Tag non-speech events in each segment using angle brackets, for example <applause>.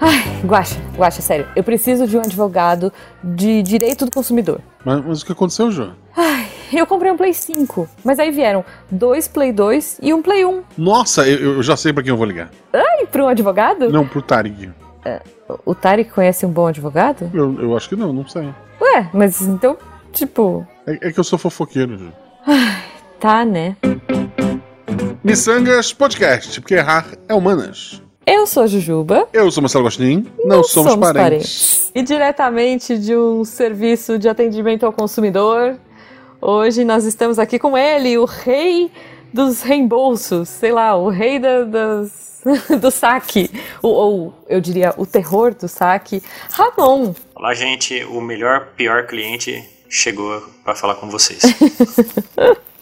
Ai, Guaxa, Guaxa, sério. Eu preciso de um advogado de direito do consumidor. Mas, mas o que aconteceu, Jô? Ai, eu comprei um Play 5, mas aí vieram dois Play 2 e um Play 1. Nossa, eu, eu já sei pra quem eu vou ligar. Ai, pra um advogado? Não, pro Tarek. O Tarek conhece um bom advogado? Eu, eu acho que não, não sei. Ué, mas então, tipo, É, é que eu sou fofoqueiro, Jô. tá, né? Missangas Podcast, porque errar é humanas. Eu sou a Jujuba. Eu sou Marcelo Gostin, não, somos, parentes. E diretamente de um serviço de atendimento ao consumidor, hoje nós estamos aqui com ele, o rei dos reembolsos, sei lá, o rei da- das, <laughs> do saque, ou, ou eu diria o terror do saque, Ramon. Olá, gente. O melhor, pior cliente chegou para falar com vocês. <laughs>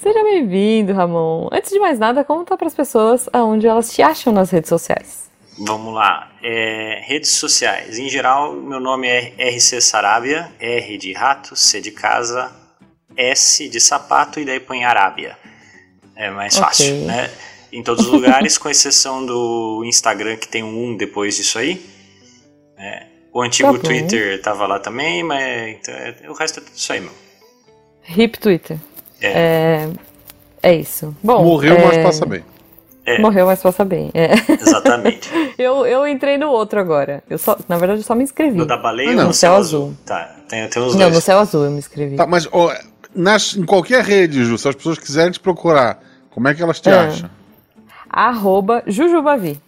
Seja bem-vindo, Ramon. Antes de mais nada, conta para as pessoas aonde elas te acham nas redes sociais. Vamos lá. É, redes sociais. Em geral, meu nome é RC Sarabia. R de rato, C de casa, S de sapato e daí põe Arábia. É mais fácil, né? Em todos os lugares, com exceção do Instagram, que tem um 1 depois disso aí. É, o antigo Tá. Twitter tava lá também, mas então, é- o resto é tudo isso aí, meu. Hip Twitter. É, é isso. Bom, Morreu, é, mas passa bem. É, Morreu, mas passa bem. É. exatamente. <laughs> Eu, eu entrei no outro agora. Eu só, na verdade, eu só me inscrevi. No da baleia Ah, ou não. no No céu céu azul? azul. Tá, tem, tem os Não, dois. no céu azul eu me inscrevi. Tá, mas ó, nas, em qualquer rede, Ju, se as pessoas quiserem te procurar, como é que elas te É. acham? Arroba Jujubavi.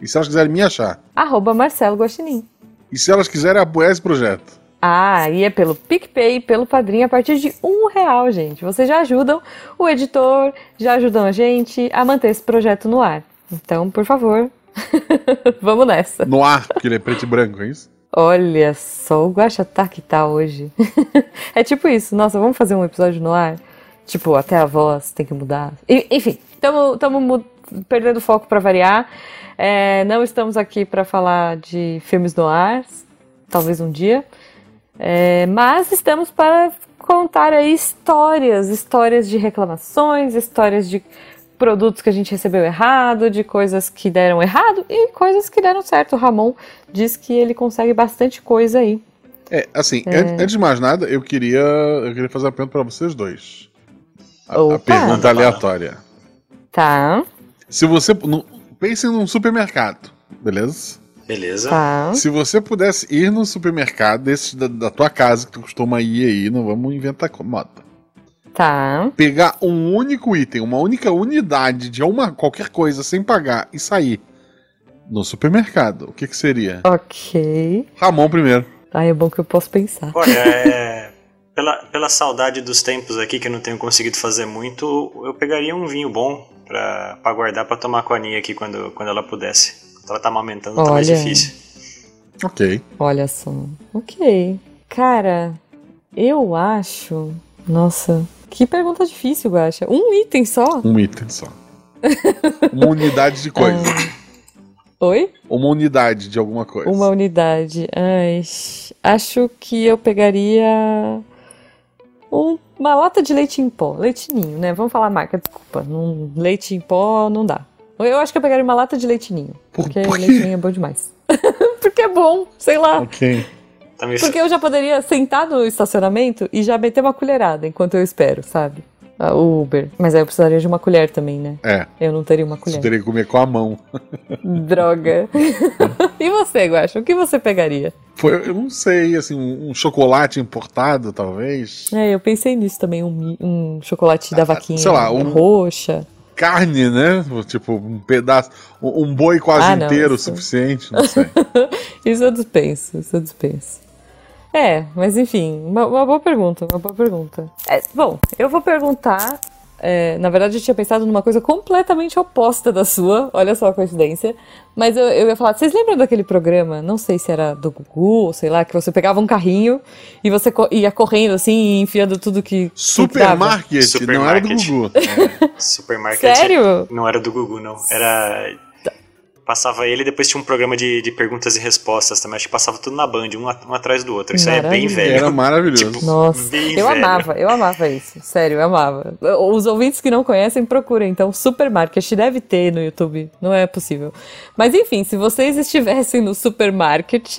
E se elas quiserem me achar? Arroba Marcelo Guaxinim. E se elas quiserem apoiar esse projeto? Ah, e é pelo PicPay pelo Padrinho a partir de um real, gente. Vocês já ajudam o editor, já ajudam a gente a manter esse projeto no ar. Então, por favor, <laughs> vamos nessa. No ar, porque ele é preto e branco, é isso? Olha só, o Guaxatá que tá hoje. <laughs> é tipo isso, nossa, vamos fazer um episódio no ar? Tipo, até a voz tem que mudar. E- enfim, estamos perdendo foco para variar. É, não estamos aqui para falar de filmes no ar, talvez um dia. É, mas estamos para contar aí histórias, histórias de reclamações, histórias de produtos que a gente recebeu errado, de coisas que deram errado e coisas que deram certo. O Ramon diz que ele consegue bastante coisa aí. É, assim, an- antes de mais nada, eu queria, eu queria fazer uma pergunta pra vocês dois. A, a pergunta aleatória. Tá, Se você. no- Pense num supermercado, beleza? Beleza. tá. Se você pudesse ir num supermercado desses da, da tua casa, que tu costuma ir aí, não vamos inventar moda. Tá. Pegar um único item, uma única unidade de uma qualquer coisa sem pagar e sair no supermercado, o que que seria? Ok. Ramon primeiro. Ai, é bom que eu posso pensar. Olha, <laughs> é, pela, pela saudade dos tempos aqui que eu não tenho conseguido fazer muito, eu pegaria um vinho bom pra, pra guardar pra tomar com a Aninha aqui quando, quando ela pudesse. Ela tá amamentando, tá mais Olha. difícil. Ok. Olha só. Ok. Cara, eu acho. Nossa, que pergunta difícil, Guaxa. Um item só? Um item só. uma unidade de coisa. Oi? Uma unidade de alguma coisa. Uma unidade. Ai, acho que eu pegaria um- uma lata de leite em pó. Leitinho, né? Vamos falar marca, desculpa. Leite em pó não dá. Eu acho que eu pegaria uma lata de leitinho. Por- Porque por leitinho é bom demais. <laughs> porque é bom, sei lá. Ok. Porque eu já poderia sentar no estacionamento e já meter uma colherada enquanto eu espero, sabe? O Uber. Mas aí eu precisaria de uma colher também, né? É, Eu não teria uma você colher. teria que comer com a mão. <laughs> Droga. <laughs> e você, Guaxa? O que você pegaria? Foi, eu não sei, assim, um, um chocolate importado, talvez. É, eu pensei nisso também, um, um chocolate da vaquinha Ah, sei lá, um- roxa. Carne, né? Tipo, um pedaço, um, boi quase Ah, não, inteiro o isso- suficiente, não sei. <laughs> Isso eu dispenso, isso eu dispenso. É, mas enfim, uma, uma boa pergunta, uma boa pergunta. É, bom, eu vou perguntar. É, na verdade, eu tinha pensado numa coisa completamente oposta da sua, olha só a coincidência. Mas eu, eu ia falar, vocês lembram daquele programa? Não sei se era do Gugu, ou sei lá, que você pegava um carrinho e você co- ia correndo assim e enfiando tudo que. Supermarket, não era do. Gugu. Supermarket. Sério? Não era do Gugu, não. Era. Passava ele e depois tinha um programa de, de perguntas e respostas também. Acho que passava tudo na Band, um, um atrás do outro. Isso aí é bem velho. Era maravilhoso. Tipo, Nossa, bem eu velho. amava, eu amava isso. Sério, eu amava. Os ouvintes que não conhecem, procurem. Então, Supermarket deve ter no YouTube. Não é possível. Mas enfim, se vocês estivessem no Supermarket,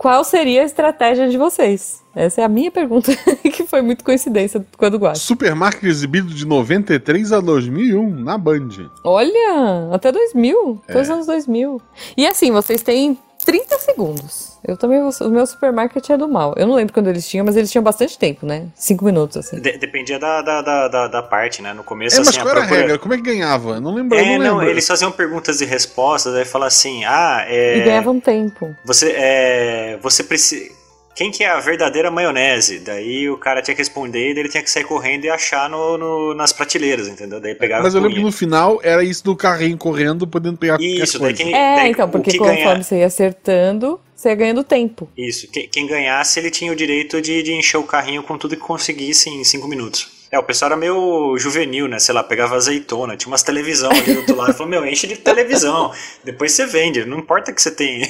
qual seria a estratégia de vocês? Essa é a minha pergunta, <laughs> que foi muito coincidência com a do Guache. Supermarket exibido de 93 a 2001 na Band. Olha, até 2000, até É. os anos 2000. E assim, vocês têm 30 segundos. Eu também, vou- o meu supermarket é do mal. Eu não lembro quando eles tinham, mas eles tinham bastante tempo, né? Cinco minutos, assim. De- dependia da, da, da, da, da parte, né? No começo, É, mas assim, a qual era a procura... regra? Como é que ganhava? Eu Não lembro. eu É, não, não, lembro. eles faziam perguntas e respostas, aí fala assim, ah, é... E ganhavam tempo. Você, é, você precisa... Quem que é a verdadeira maionese? Daí o cara tinha que responder e daí ele tinha que sair correndo e achar no, no- nas prateleiras, entendeu? Daí pegava Mas eu lembro que no final era isso do carrinho correndo, podendo pegar Isso, daí quem, É, daí então, porque que conforme ganha- você ia acertando, você ia ganhando tempo. Isso, quem, quem ganhasse ele tinha o direito de, de encher o carrinho com tudo que conseguisse em cinco minutos. É, o pessoal era meio juvenil, né? Sei lá, pegava azeitona, tinha umas televisão ali do outro lado. Falou, meu, enche de televisão. Depois você vende, não importa que você tenha.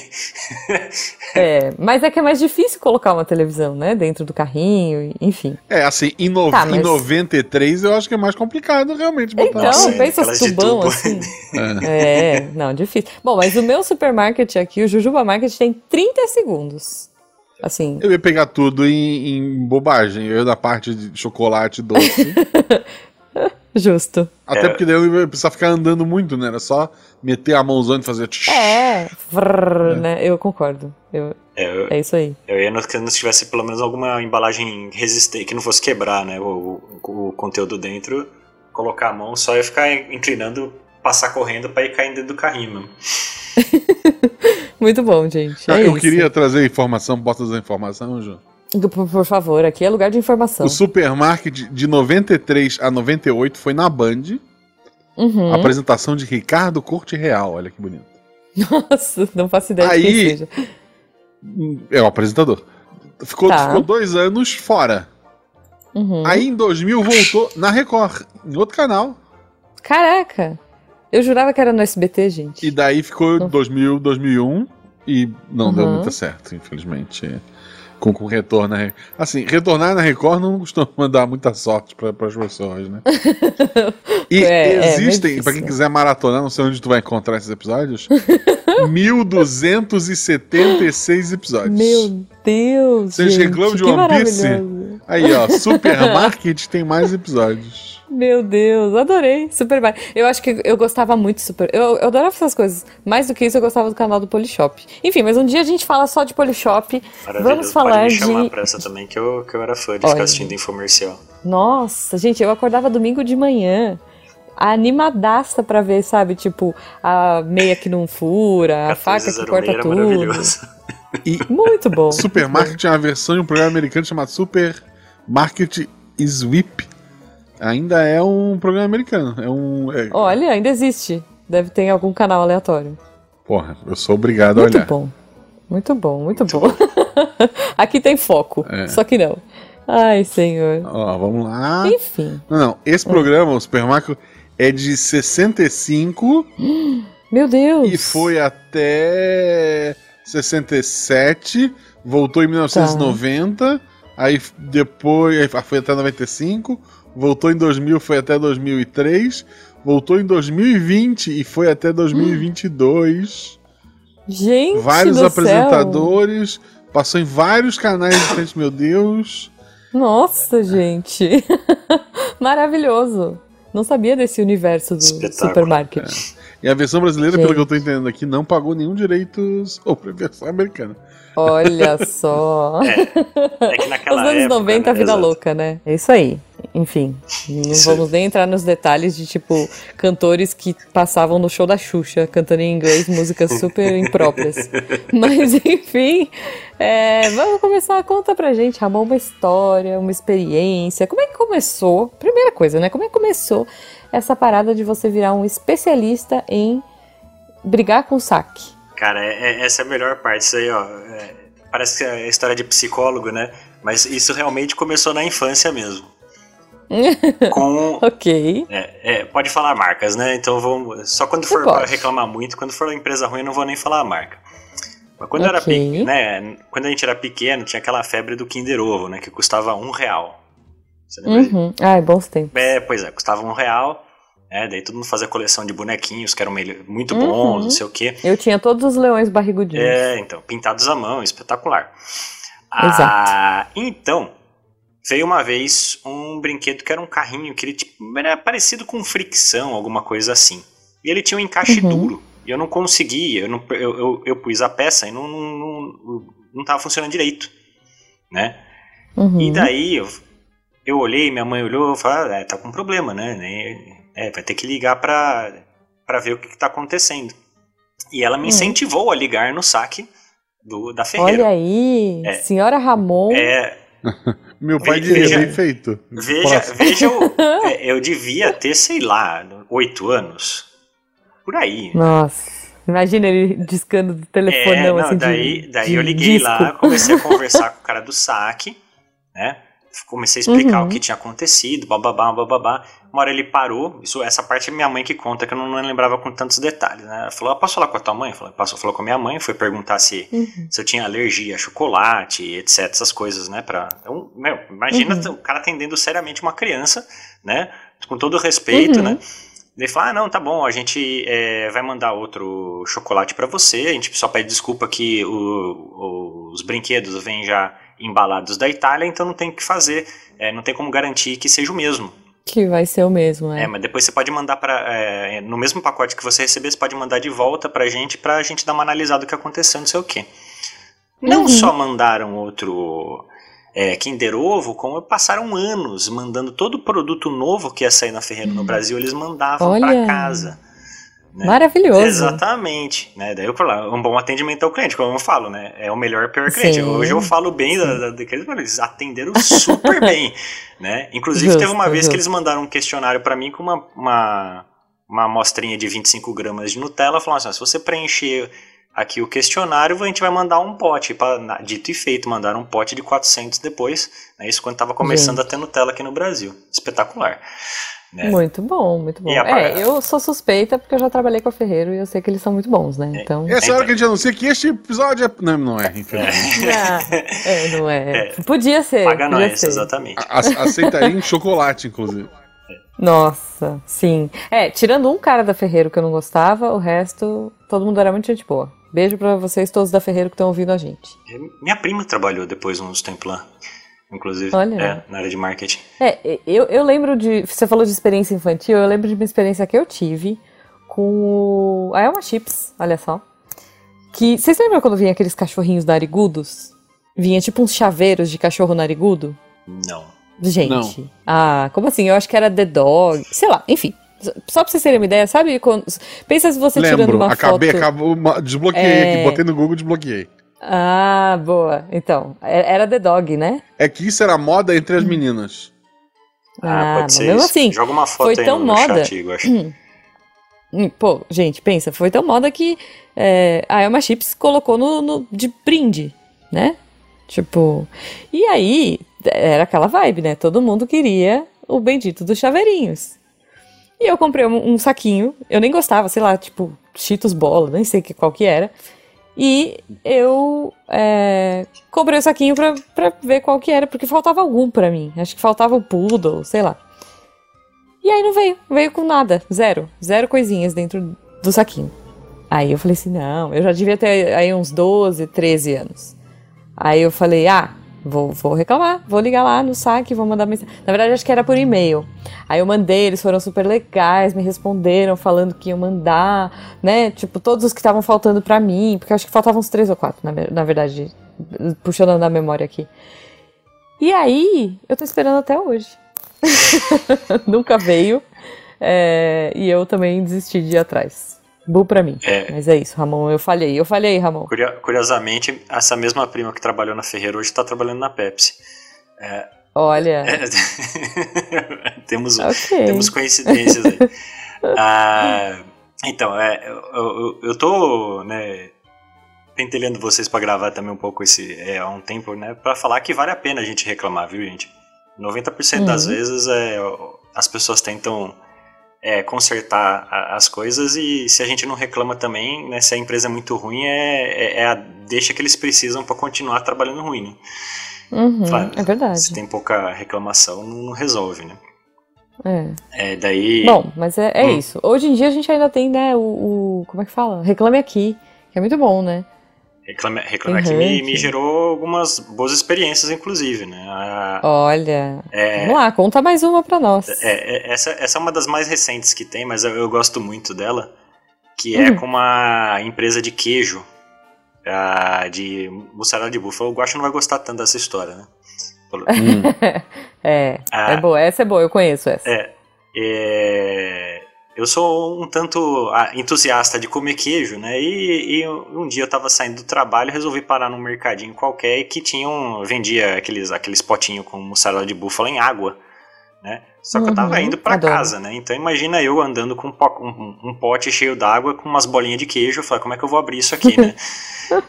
É, mas é que é mais difícil colocar uma televisão, né? Dentro do carrinho, enfim. É, assim, em, no... Tá, em mas- 93 eu acho que é mais complicado realmente botar. Então, Nossa, pensa aquelas de tubão tubo. assim. É, não, difícil. Bom, mas o meu supermarket aqui, o Jujuba Market, tem 30 segundos. Assim, Eu ia pegar tudo em, em bobagem. Eu ia da parte de chocolate doce. <laughs> justo. Até porque daí eu ia precisar ficar andando muito, né? Era só meter a mãozona e fazer. É, vrr, né? Eu concordo. Eu- É, eu, é isso aí. eu ia no que não tivesse pelo menos alguma embalagem resistente, que não fosse quebrar, né? O, o, o conteúdo dentro, colocar a mão, só ia ficar inclinando, passar correndo pra ir caindo dentro do carrinho mesmo. <laughs> Muito bom, gente. Ah, É eu isso. queria trazer informação, bota da informação, João. Por, por favor, aqui é lugar de informação. O supermarket de 93 a 98 foi na Band. Uhum. Apresentação de Ricardo Corte Real. Olha que bonito. Nossa, não faço ideia de Aí- quem seja. É o apresentador. Ficou, Tá. ficou dois anos fora. Uhum. Aí em 2000 voltou na Record, em outro canal. Caraca! Eu jurava que era no SBT, gente. E daí ficou 2000, 2001 e não deu Uhum. muito certo, infelizmente. Com, com retorno Assim, retornar na Record não costuma <laughs> dar muita sorte para as pessoas, né? <laughs> E É, é, existem, difícil, pra quem quiser maratonar, não sei onde tu vai encontrar esses episódios, <laughs> 1276 episódios. Meu Deus! Vocês gente, reclamam de One Piece? Aí, ó, Supermarket tem mais episódios. Meu Deus, adorei. Super bem. Eu acho que eu gostava muito de Super. Eu, eu adorava essas coisas. Mais do que isso, eu gostava do canal do Polishop. Enfim, mas um dia a gente fala só de Polishop. Maravilhoso. Vamos falar Pode me chamar de. pra essa também, que eu, que eu era fã de Olha. ficar assistindo infomercial. Nossa, gente, eu acordava domingo de manhã. Animadaça pra ver, sabe? Tipo, a meia que não fura, a faca que 1406 corta tudo. maravilhoso. <laughs> Muito bom. Supermarket é uma versão de um programa americano chamado Supermarket Sweep. Ainda é um programa americano. É um. é- Olha, ainda existe. Deve ter algum canal aleatório. Porra, eu sou obrigado a Muito olhar. bom. Muito bom, muito, bom. <laughs> Aqui tem foco, É. só que não. Ai, senhor. Ó, vamos lá. Enfim. Não, não. Esse programa, o Supermarket, é de 65 <gasps> Meu Deus. e foi até 67. Voltou em 1990. Aí f- depois aí foi até 95. Voltou em 2000, foi até 2003. Voltou em 2020 e foi até 2022. Gente vários do apresentadores. Passou em vários canais diferentes, meu Deus. Céu. Nossa, gente. <laughs> Maravilhoso. Não sabia desse universo do Espetáculo. supermarket. E a versão brasileira, Gente. pelo que eu tô entendendo aqui, não pagou nenhum direito sobre a versão americana. Olha <laughs> só. É que Os naquela anos época, 90, a né, vida exato. louca, né? É isso aí. Enfim, não Isso vamos nem entrar nos detalhes de, tipo, cantores que passavam no show da Xuxa, cantando em inglês músicas super impróprias. <laughs> Mas, enfim, é, vamos começar. Conta pra gente, Ramon, uma história, uma experiência. Como é que começou? Primeira coisa, né? Como é que começou essa parada de você virar um especialista em brigar com saque? Cara, é- é- essa é a melhor parte. Isso aí, ó. é, parece que é história de psicólogo, né? Mas isso realmente começou na infância mesmo. <laughs> com. ok. É, é, pode falar marcas, né? Então vamos. Só quando for reclamar muito, quando for uma empresa ruim, eu não vou nem falar a marca. Mas quando, okay. era, né, quando a gente era pequeno, tinha aquela febre do Kinder Ovo, né? Que custava um real. Você lembra? Uhum. Ah, é bons tempos. É, pois é, custava um real. É, daí todo mundo fazia coleção de bonequinhos que eram muito bons, uhum. não sei o quê. Eu tinha todos os leões barrigudinhos. É, então, pintados à mão, espetacular. Exato. Ah, então, veio uma vez um brinquedo que era um carrinho que ele tipo, era parecido com fricção, alguma coisa assim. E ele tinha um encaixe uhum. duro. E eu não conseguia, eu, não, eu, eu, eu, pus a peça e não, não, não, não tava funcionando direito, né? Uhum. E daí eu, eu olhei, minha mãe olhou, eu falei, ah, é, tá com problema, né? É, vai ter que ligar pra, pra ver o que, que tá acontecendo. E ela me uhum. incentivou a ligar no saque do, da Ferreira. Olha aí, é, senhora Ramon. É, <laughs> Meu pai diria veja, bem feito. Veja, veja eu, <laughs> é, eu devia ter, sei lá, oito anos. Por aí. Nossa. Imagina ele discando do telefone, é, não, assim, daí, de, daí de eu liguei disco. lá, comecei a <laughs> conversar com o cara do saque, né? Comecei a explicar uhum. o que tinha acontecido, bababá, bababá. Uma hora ele parou, isso, essa parte é minha mãe que conta, que eu não, lembrava com tantos detalhes, né? Ela falou, ah, posso falar com a tua mãe? Falou, passou, falou com a minha mãe, foi perguntar se, uhum. se eu tinha alergia a chocolate, etc, essas coisas, né? Pra, então, meu, imagina uhum. o cara atendendo seriamente uma criança, né? Com todo respeito, uhum. né? Ele fala, ah, não, tá bom, a gente é, vai mandar outro chocolate para você, a gente só pede desculpa que o, o, os brinquedos vêm já embalados da Itália, então não tem o que fazer, é, não tem como garantir que seja o mesmo. Que vai ser o mesmo, é. É, mas depois você pode mandar para é, no mesmo pacote que você receber, você pode mandar de volta pra gente, pra gente dar uma analisada do que aconteceu, não sei o quê. Não uhum. só mandaram outro é, Kinder Ovo, como passaram anos mandando todo produto novo que ia sair na Ferreira no uhum. Brasil, eles mandavam para casa. Né? Maravilhoso. Exatamente. Né? Daí eu falo, um bom atendimento ao cliente, como eu falo, né? É o melhor pior cliente. Sim, Hoje eu falo bem da, da, eles atenderam super <laughs> bem. Né? Inclusive, justo, teve uma vez justo. que eles mandaram um questionário para mim com uma, uma, uma amostrinha de 25 gramas de Nutella, falando assim: se você preencher aqui o questionário, a gente vai mandar um pote, pra, dito e feito, mandar um pote de 400 depois, né, isso quando estava começando a ter Nutella aqui no Brasil. Espetacular. Né? Muito bom, muito bom. É, eu sou suspeita porque eu já trabalhei com a Ferreiro e eu sei que eles são muito bons, né? É. Então... Essa é hora que a gente anuncia que este episódio é... Não, não é, <laughs> infelizmente. É, não é. é. Podia ser. Paga podia nós, ser. exatamente. A, aceitaria em chocolate, inclusive. Nossa, sim. É, tirando um cara da Ferreiro que eu não gostava, o resto, todo mundo era muito gente boa. Beijo para vocês todos da Ferreiro que estão ouvindo a gente. É, minha prima trabalhou depois uns tempos lá, inclusive, Olha. É, na área de marketing. É, eu, eu lembro de. Você falou de experiência infantil, eu lembro de uma experiência que eu tive com o. A Elma Chips, olha só. Que. Vocês lembram quando vinha aqueles cachorrinhos narigudos? Vinha tipo uns chaveiros de cachorro narigudo? Não. Gente. Não. Ah, como assim? Eu acho que era The Dog. Sei lá, enfim. Só pra vocês terem uma ideia, sabe? Quando... Pensa se você Lembro, tirando uma acabei, foto... Acabou, desbloqueei é... aqui, botei no Google e desbloqueei. Ah, boa. Então, é, era The Dog, né? É que isso era moda entre as meninas. Ah, ah pode ser mesmo isso. assim. Joga uma foto foi tão no moda. chat, eu acho. Hum. Pô, gente, pensa, foi tão moda que é, a Elma Chips colocou no, no, de brinde, né? Tipo. E aí, era aquela vibe, né? Todo mundo queria o bendito dos chaveirinhos. E eu comprei um, um, saquinho, eu nem gostava, sei lá, tipo, Cheetos Bola, nem sei que, qual que era. E eu é, comprei o saquinho pra, pra ver qual que era, porque faltava algum pra mim. Acho que faltava o Poodle, sei lá. E aí não veio, veio com nada, zero. Zero coisinhas dentro do saquinho. Aí eu falei assim, não, eu já devia ter aí uns 12, 13 anos. Aí eu falei, ah, Vou, vou reclamar, vou ligar lá no saque, vou mandar mensagem. Na verdade, acho que era por e-mail. Aí eu mandei, eles foram super legais, me responderam falando que iam mandar, né? Tipo, todos os que estavam faltando para mim, porque acho que faltavam uns três ou quatro, na, na verdade, puxando na memória aqui. E aí, eu tô esperando até hoje. <laughs> Nunca veio. É, e eu também desisti de ir atrás. Bu pra mim. É. Mas é isso, Ramon. Eu falhei. Eu falhei, Ramon. Curiosamente, essa mesma prima que trabalhou na Ferreira hoje está trabalhando na Pepsi. É, Olha. É, <laughs> temos, okay. temos coincidências aí. ah, então, é, eu, eu, eu tô, né, pentelhando vocês para gravar também um pouco esse é, há um tempo, né, para falar que vale a pena a gente reclamar, viu, gente? 90% uhum. das vezes é, as pessoas tentam é, consertar a, as coisas e se a gente não reclama também, né, se a empresa é muito ruim, é, é, é a deixa que eles precisam para continuar trabalhando ruim. Né? Uhum, é verdade. Se tem pouca reclamação, não resolve, né? É. é daí. Bom, mas é, é hum. isso. Hoje em dia a gente ainda tem, né, o, o, Como é que fala? Reclame Aqui, que é muito bom, né? Reclame, Reclame Aqui me, me, gerou algumas boas experiências, inclusive, né? A, Olha. É, vamos lá, conta mais uma pra nós. É, é, essa, essa é uma das mais recentes que tem, mas eu, eu gosto muito dela. Que é uhum. com uma empresa de queijo de mussarela de búfalo. O Guaxa não vai gostar tanto dessa história, né? Hum. <laughs> é, ah, é boa, essa é boa, eu conheço essa. É, é, eu sou um tanto ah, entusiasta de comer queijo, né? E, e um dia eu tava saindo do trabalho, resolvi parar num mercadinho qualquer que tinham vendia aqueles aqueles potinhos com mussarela de búfalo em água, né? Só que uhum, eu tava uhum, indo para casa, né? Então imagina eu andando com um, pote cheio d'água com umas bolinhas de queijo, eu falei, como é que eu vou abrir isso aqui, né? <laughs>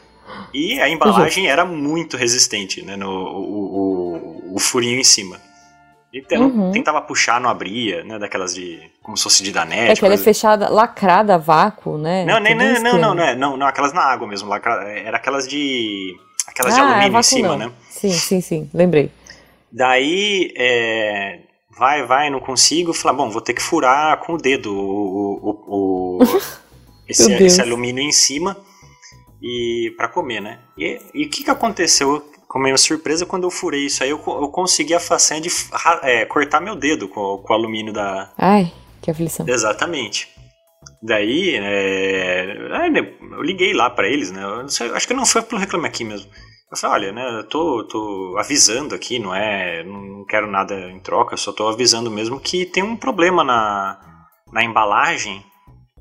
e a embalagem era muito resistente, né? No, o, o, o furinho em cima. Então, uhum. tentava puxar, não abria, né? Daquelas de. como se fosse de danete. É que ela é fechada, lacrada, vácuo, né? Não, nem, não, não, não, não, é, não, não, aquelas na água mesmo. Era aquelas de. Aquelas ah, de alumínio em cima, não. né? Sim, sim, sim, lembrei. Daí, é, vai, vai, não consigo. Falar, bom, vou ter que furar com o dedo o, o, o <laughs> esse, esse alumínio em cima e para comer, né? E o que, que aconteceu com a minha surpresa quando eu furei isso aí? Eu, eu consegui a façanha de é, cortar meu dedo com, com o alumínio da. Ai, que aflição. Exatamente. Daí, é, eu liguei lá para eles, né? Sei, acho que não foi pelo Reclame Aqui mesmo. Eu falei, olha, né, eu tô, tô avisando aqui, não é, não quero nada em troca, só tô avisando mesmo que tem um problema na, na embalagem,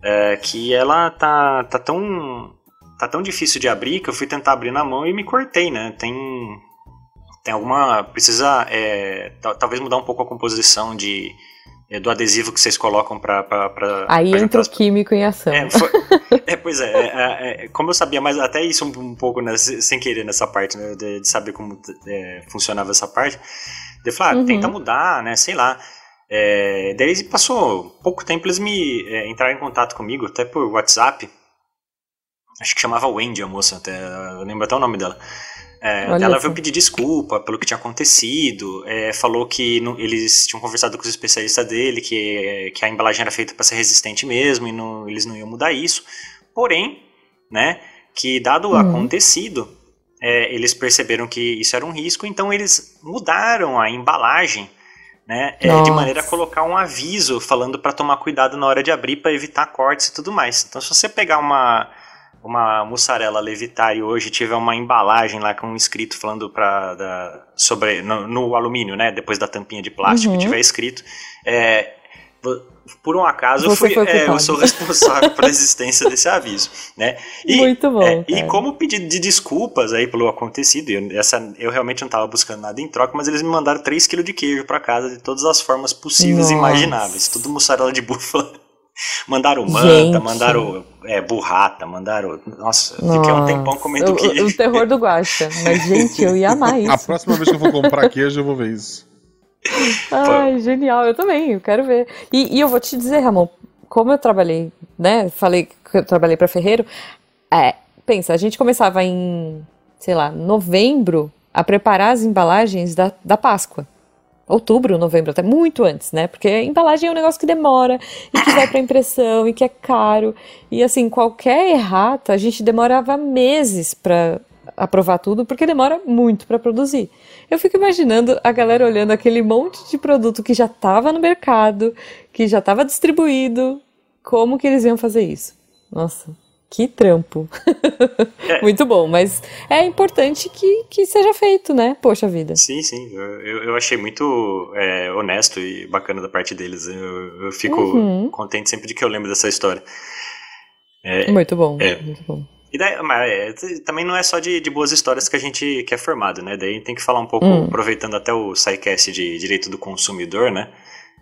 é, que ela tá, tá tão tá tão difícil de abrir que eu fui tentar abrir na mão e me cortei, né? Tem tem alguma precisa é, talvez mudar um pouco a composição de é, do adesivo que vocês colocam para aí pra entra o químico em ação é, foi, é pois é, é, é, como eu sabia mas até isso um, um pouco né, sem querer nessa parte né, de, de saber como é, funcionava essa parte eu falei ah, uhum. tenta mudar né sei lá é, daí passou pouco tempo eles me é, entraram em contato comigo até por WhatsApp acho que chamava Wendy a moça até eu lembro até o nome dela é, ela veio pedir desculpa pelo que tinha acontecido, é, falou que não, eles tinham conversado com os especialistas dele, que, que a embalagem era feita para ser resistente mesmo e não, eles não iam mudar isso. Porém, né, que dado o uhum. acontecido, é, eles perceberam que isso era um risco, então eles mudaram a embalagem né, é, de maneira a colocar um aviso falando para tomar cuidado na hora de abrir para evitar cortes e tudo mais. Então, se você pegar uma uma mussarela levitar e hoje tiver uma embalagem lá com um escrito falando para da, sobre no, no, alumínio, né, depois da tampinha de plástico, uhum. tiver escrito, é, por um acaso eu, fui, é, eu sou responsável pela existência desse aviso, né? E, Muito bom. É, e como pedido de desculpas aí pelo acontecido, eu, essa, eu realmente não estava buscando nada em troca, mas eles me mandaram 3 kg de queijo para casa de todas as formas possíveis e imagináveis, tudo mussarela de búfala. Mandaram manta, Gente. mandaram é, burrata, mandaram. Nossa, Nossa, fiquei um tempão comendo queijo. O terror do Guaxa. Mas, <laughs> gente, eu ia amar isso. A próxima vez que eu for comprar queijo, eu vou ver isso. Ai, genial, eu também, eu quero ver. E, e, eu vou te dizer, Ramon, como eu trabalhei, né? Falei que eu trabalhei para Ferreiro. É, pensa, a gente começava em, sei lá, novembro a preparar as embalagens da, da Páscoa outubro, novembro, até muito antes, né? Porque embalagem é um negócio que demora e que vai para impressão e que é caro. E assim, qualquer errata, a gente demorava meses para aprovar tudo, porque demora muito para produzir. Eu fico imaginando a galera olhando aquele monte de produto que já estava no mercado, que já estava distribuído, como que eles iam fazer isso? Nossa. Que trampo. É. <laughs> Muito bom, mas é importante que, que seja feito, né? Poxa vida. Sim, sim. Eu, eu achei muito é, honesto e bacana da parte deles. Eu, eu fico uhum. contente sempre de que eu lembro dessa história. É, muito bom, é. muito bom. E daí, mas é, também não é só de, de, boas histórias que a gente que é formado, né? Daí tem que falar um pouco, hum. aproveitando até o SciCast de Direito do Consumidor, né?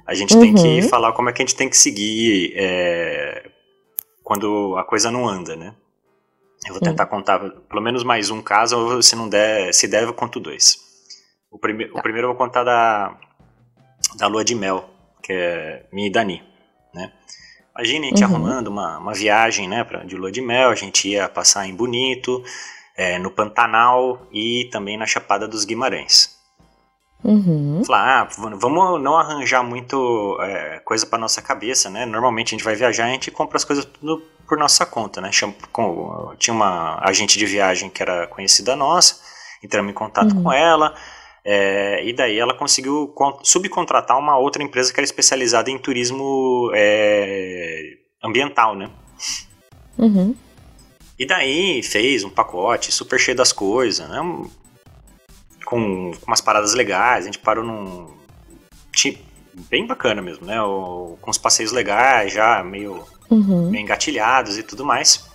A gente uhum. tem que uhum. falar como é que a gente tem que seguir é, quando a coisa não anda, né? Eu vou tentar contar pelo menos mais um caso, ou se não der, se der, eu conto dois. O, prime tá. o primeiro eu vou contar da, da lua de mel, que é minha e Dani, né? Imagina a gente uhum. arrumando uma, uma viagem, né, pra, de lua de mel, a gente ia passar em Bonito, é, no Pantanal e também na Chapada dos Guimarães. Uhum. Falar, ah, vamos não arranjar muito é, coisa para nossa cabeça, né? Normalmente a gente vai viajar, a gente compra as coisas tudo por nossa conta, né? Tinha uma agente de viagem que era conhecida nossa, entramos em contato uhum. com ela, é, e daí ela conseguiu subcontratar uma outra empresa que era especializada em turismo é, ambiental, né? Uhum. E daí fez um pacote super cheio das coisas, né? Com, com umas paradas legais, a gente parou num. Bem bacana mesmo, né? O, com os passeios legais, já meio, uhum. meio engatilhados e tudo mais.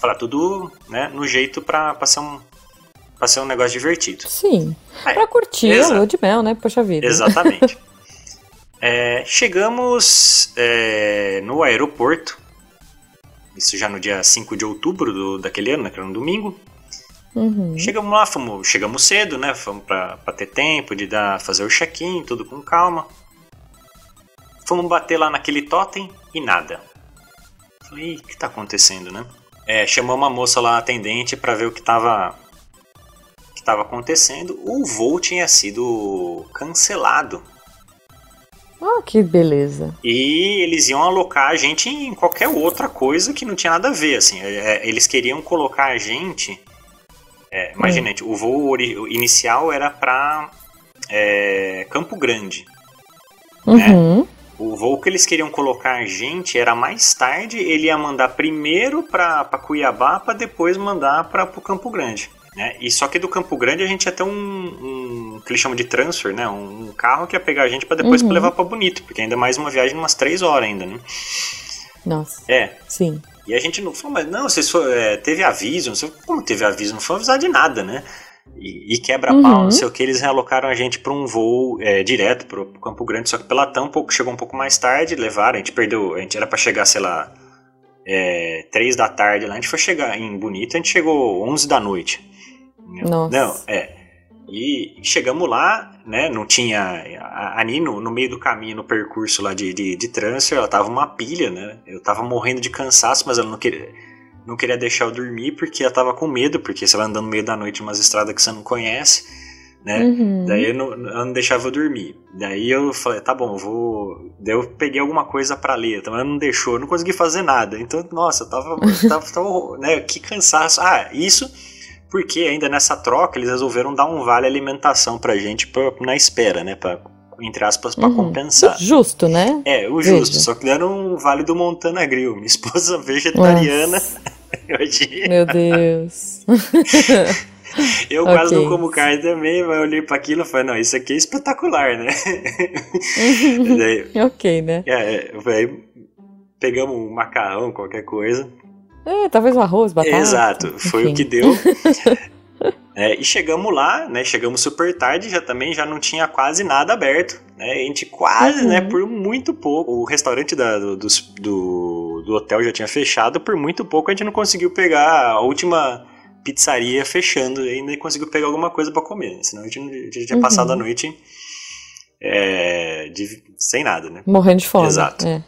Falar tudo né, no jeito pra, pra ser um, pra ser um negócio divertido. Sim. Aí, pra curtir a lua de mel, né? Poxa vida. Exatamente. <laughs> é, chegamos é, no aeroporto, isso já no dia 5 de outubro do, daquele ano, né, que era um domingo. Uhum. Chegamos lá, fomos, chegamos cedo, né? Fomos pra, pra ter tempo de dar, fazer o check-in, tudo com calma. Fomos bater lá naquele totem e nada. Falei, o que tá acontecendo, né? É, chamou uma moça lá, atendente, para ver o que tava que estava acontecendo, o voo tinha sido cancelado. Ah, que beleza. E eles iam alocar a gente em qualquer outra coisa que não tinha nada a ver, assim. É, é eles queriam colocar a gente... É, imagina, hum. o voo inicial era para é, Campo Grande. Né? Uhum. Né? O voo que eles queriam colocar a gente era mais tarde, ele ia mandar primeiro para Cuiabá para depois mandar para o Campo Grande. Né? E só que do Campo Grande a gente ia ter um, um que eles chamam de transfer, né? Um, carro que ia pegar a gente para depois uhum. levar para Bonito, porque ainda mais uma viagem de umas três horas ainda, né? Nossa. É. Sim. E a gente não falou, mas não, vocês foi, é, teve aviso, não sei como teve aviso, não foi avisar de nada, né? E, e quebra-pau, uhum. não sei o que, eles realocaram a gente para um voo é, direto para o Campo Grande, só que pela TAM um pouco, chegou um pouco mais tarde, levaram, a gente perdeu, a gente era para chegar, sei lá, é, 3 da tarde lá, a gente foi chegar em Bonito, a gente chegou 11 da noite. Nossa. Não, é. E chegamos lá, né? Não tinha. A Ani, no, no, meio do caminho, no percurso lá de, de, de transfer, ela tava uma pilha, né? Eu tava morrendo de cansaço, mas ela não queria, não queria deixar eu dormir porque ela tava com medo, porque você vai andando no meio da noite em umas estradas que você não conhece, né? Uhum. Daí eu não, ela não deixava eu dormir. Daí eu falei, tá bom, vou. Daí eu peguei alguma coisa para ler, então ela não deixou, eu não consegui fazer nada. Então, nossa, eu tava. Tava, tava né? Que cansaço. Ah, isso porque ainda nessa troca eles resolveram dar um vale alimentação pra gente pra, na espera, né? Pra, entre aspas, pra uhum. compensar. Justo, né? É, o justo. Veja. Só que deram um vale do Montana Grill. Minha esposa <laughs> vegetariana. Meu Deus. <laughs> Eu okay. quase não como carne também, mas eu olhei para aquilo e falei, não, isso aqui é espetacular, né? <laughs> daí, ok, né? É, aí pegamos um macarrão, qualquer coisa. É, talvez um arroz, batata. Exato, foi Enfim. o que deu. <laughs> É, e chegamos lá, né? Chegamos super tarde, já também já não tinha quase nada aberto. Né, a gente quase, né, uhum. né? Por muito pouco. O restaurante da, do, do, do, hotel já tinha fechado, por muito pouco a gente não conseguiu pegar a última pizzaria fechando e ainda conseguiu pegar alguma coisa para comer. Senão a gente, a gente tinha uhum. passado a noite é, de, sem nada, né? Morrendo de fome. Exato. É.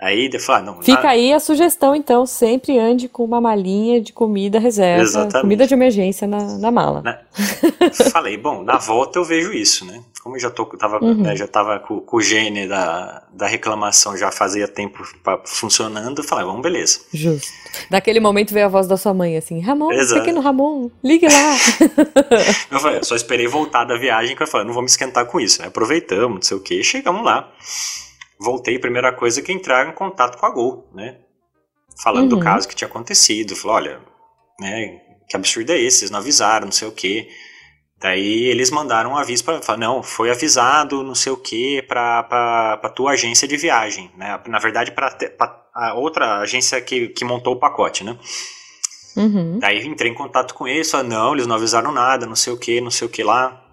Aí ah, não. Fica aí a sugestão, então, sempre ande com uma malinha de comida reserva, Exatamente. comida de emergência na, na mala. Na... <laughs> falei, bom, na volta eu vejo isso, né? Como eu já tô, tava, uhum. né, já tava com, com, o gene da, da reclamação já fazia tempo pra, funcionando, eu falei, vamos, beleza. Justo. Naquele momento veio a voz da sua mãe assim, Ramon, Exato. pequeno Ramon, ligue lá. <laughs> eu falei, eu só esperei voltar da viagem, que eu falei, não vou me esquentar com isso, né? Aproveitamos, não sei o que, chegamos lá voltei, primeira coisa que entrar em contato com a Gol, né? Falando uhum. do caso que tinha acontecido. Falou, olha, né, que absurdo é esse, vocês não avisaram, não sei o quê. Daí eles mandaram um aviso para falar, não, foi avisado, não sei o quê, para a tua agência de viagem, né? Na verdade, para a outra agência que, que montou o pacote, né? Uhum. Daí entrei em contato com eles, falei, não, eles não avisaram nada, não sei o que, não sei o que lá.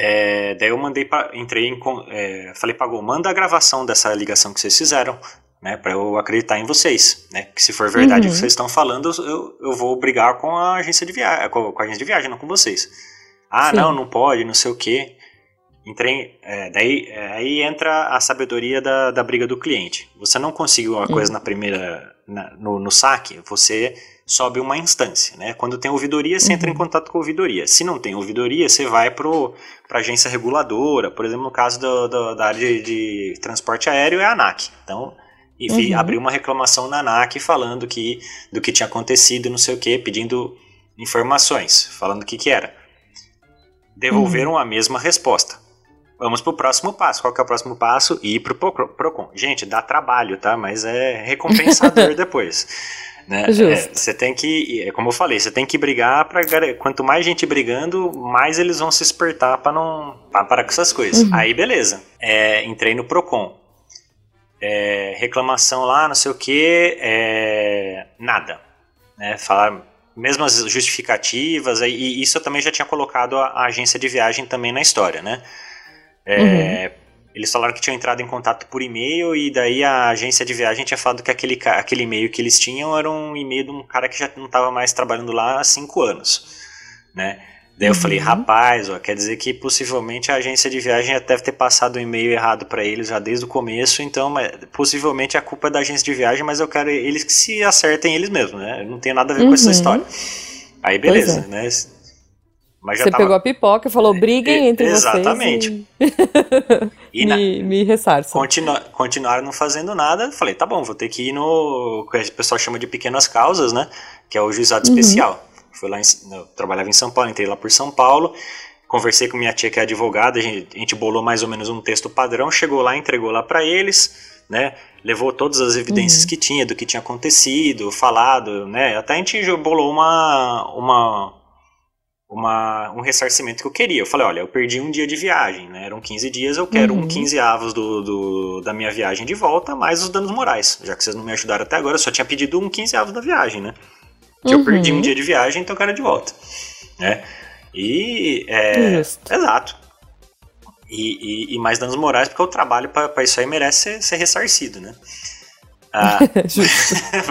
É, daí eu mandei, pra, entrei em, é, falei pra Gol, manda a gravação dessa ligação que vocês fizeram, né, para eu acreditar em vocês, né, que se for verdade uhum. o que vocês estão falando, eu, eu vou brigar com a agência de viagem, com, com, a agência de viagem, não com vocês. Ah, Sim. não, não pode, não sei o quê. Entrei, é, daí é, aí entra a sabedoria da, da briga do cliente. Você não conseguiu uma coisa na primeira, na, no, no saque, você sobe uma instância, né? Quando tem ouvidoria, você entra em uhum. contato com a ouvidoria. Se não tem ouvidoria, você vai para a agência reguladora, por exemplo, no caso do, do, da área de, de, transporte aéreo é a ANAC. Então, enfim, uhum. abriu uma reclamação na ANAC falando que, do que tinha acontecido, não sei o que, pedindo informações, falando o que, que era. Devolveram uhum. a mesma resposta. Vamos pro próximo passo. Qual que é o próximo passo? Ir pro PROCON. Gente, dá trabalho, tá? Mas é <laughs> recompensador depois. Né? É, você tem que, é como eu falei, você tem que brigar para quanto mais gente brigando, mais eles vão se espertar para não pra parar com essas coisas. Uhum. Aí beleza, é, entrei no Procon, é, reclamação lá, não sei o que, é, nada, né? Falar mesmas justificativas, e isso eu também já tinha colocado a, a agência de viagem também na história, né? É, uhum. Eles falaram que tinham entrado em contato por e-mail e daí a agência de viagem tinha falado que aquele, aquele e-mail que eles tinham era um e-mail de um cara que já não estava mais trabalhando lá há cinco anos, né? Daí eu uhum. falei, rapaz, ó, quer dizer que possivelmente a agência de viagem já deve ter passado o um e-mail errado para eles já desde o começo, então possivelmente a culpa é da agência de viagem, mas eu quero eles que se acertem eles mesmos, né? Eu não tenho nada a ver uhum. com essa uhum. história. Aí beleza, é. né? Mas Você tava... pegou a pipoca e falou, briguem entre Exatamente. vocês. Exatamente. <laughs> E... na... me, me ressarça. Continu... Continuaram não fazendo nada. Falei, tá bom, vou ter que ir no. Que o pessoal chama de pequenas causas, né? Que é o juizado uhum. especial. Fui lá em... Eu trabalhava em São Paulo, entrei lá por São Paulo. Conversei com minha tia que é advogada, a gente, a gente bolou mais ou menos um texto padrão, chegou lá, entregou lá para eles, né? Levou todas as evidências uhum. que tinha, do que tinha acontecido, falado, né? Até a gente bolou uma, uma, uma, um ressarcimento que eu queria. Eu falei, olha, eu perdi um dia de viagem, né? Eram 15 dias, eu quero uhum. um 15 avos do, do, da minha viagem de volta, mais os danos morais. Já que vocês não me ajudaram até agora, eu só tinha pedido um 15 avos da viagem, né? Que uhum. eu perdi um uhum. dia de viagem, então eu quero de volta. Né? E. É, exato. E, e, e, mais danos morais, porque o trabalho para isso aí merece ser, ser ressarcido, né? Ah, <laughs>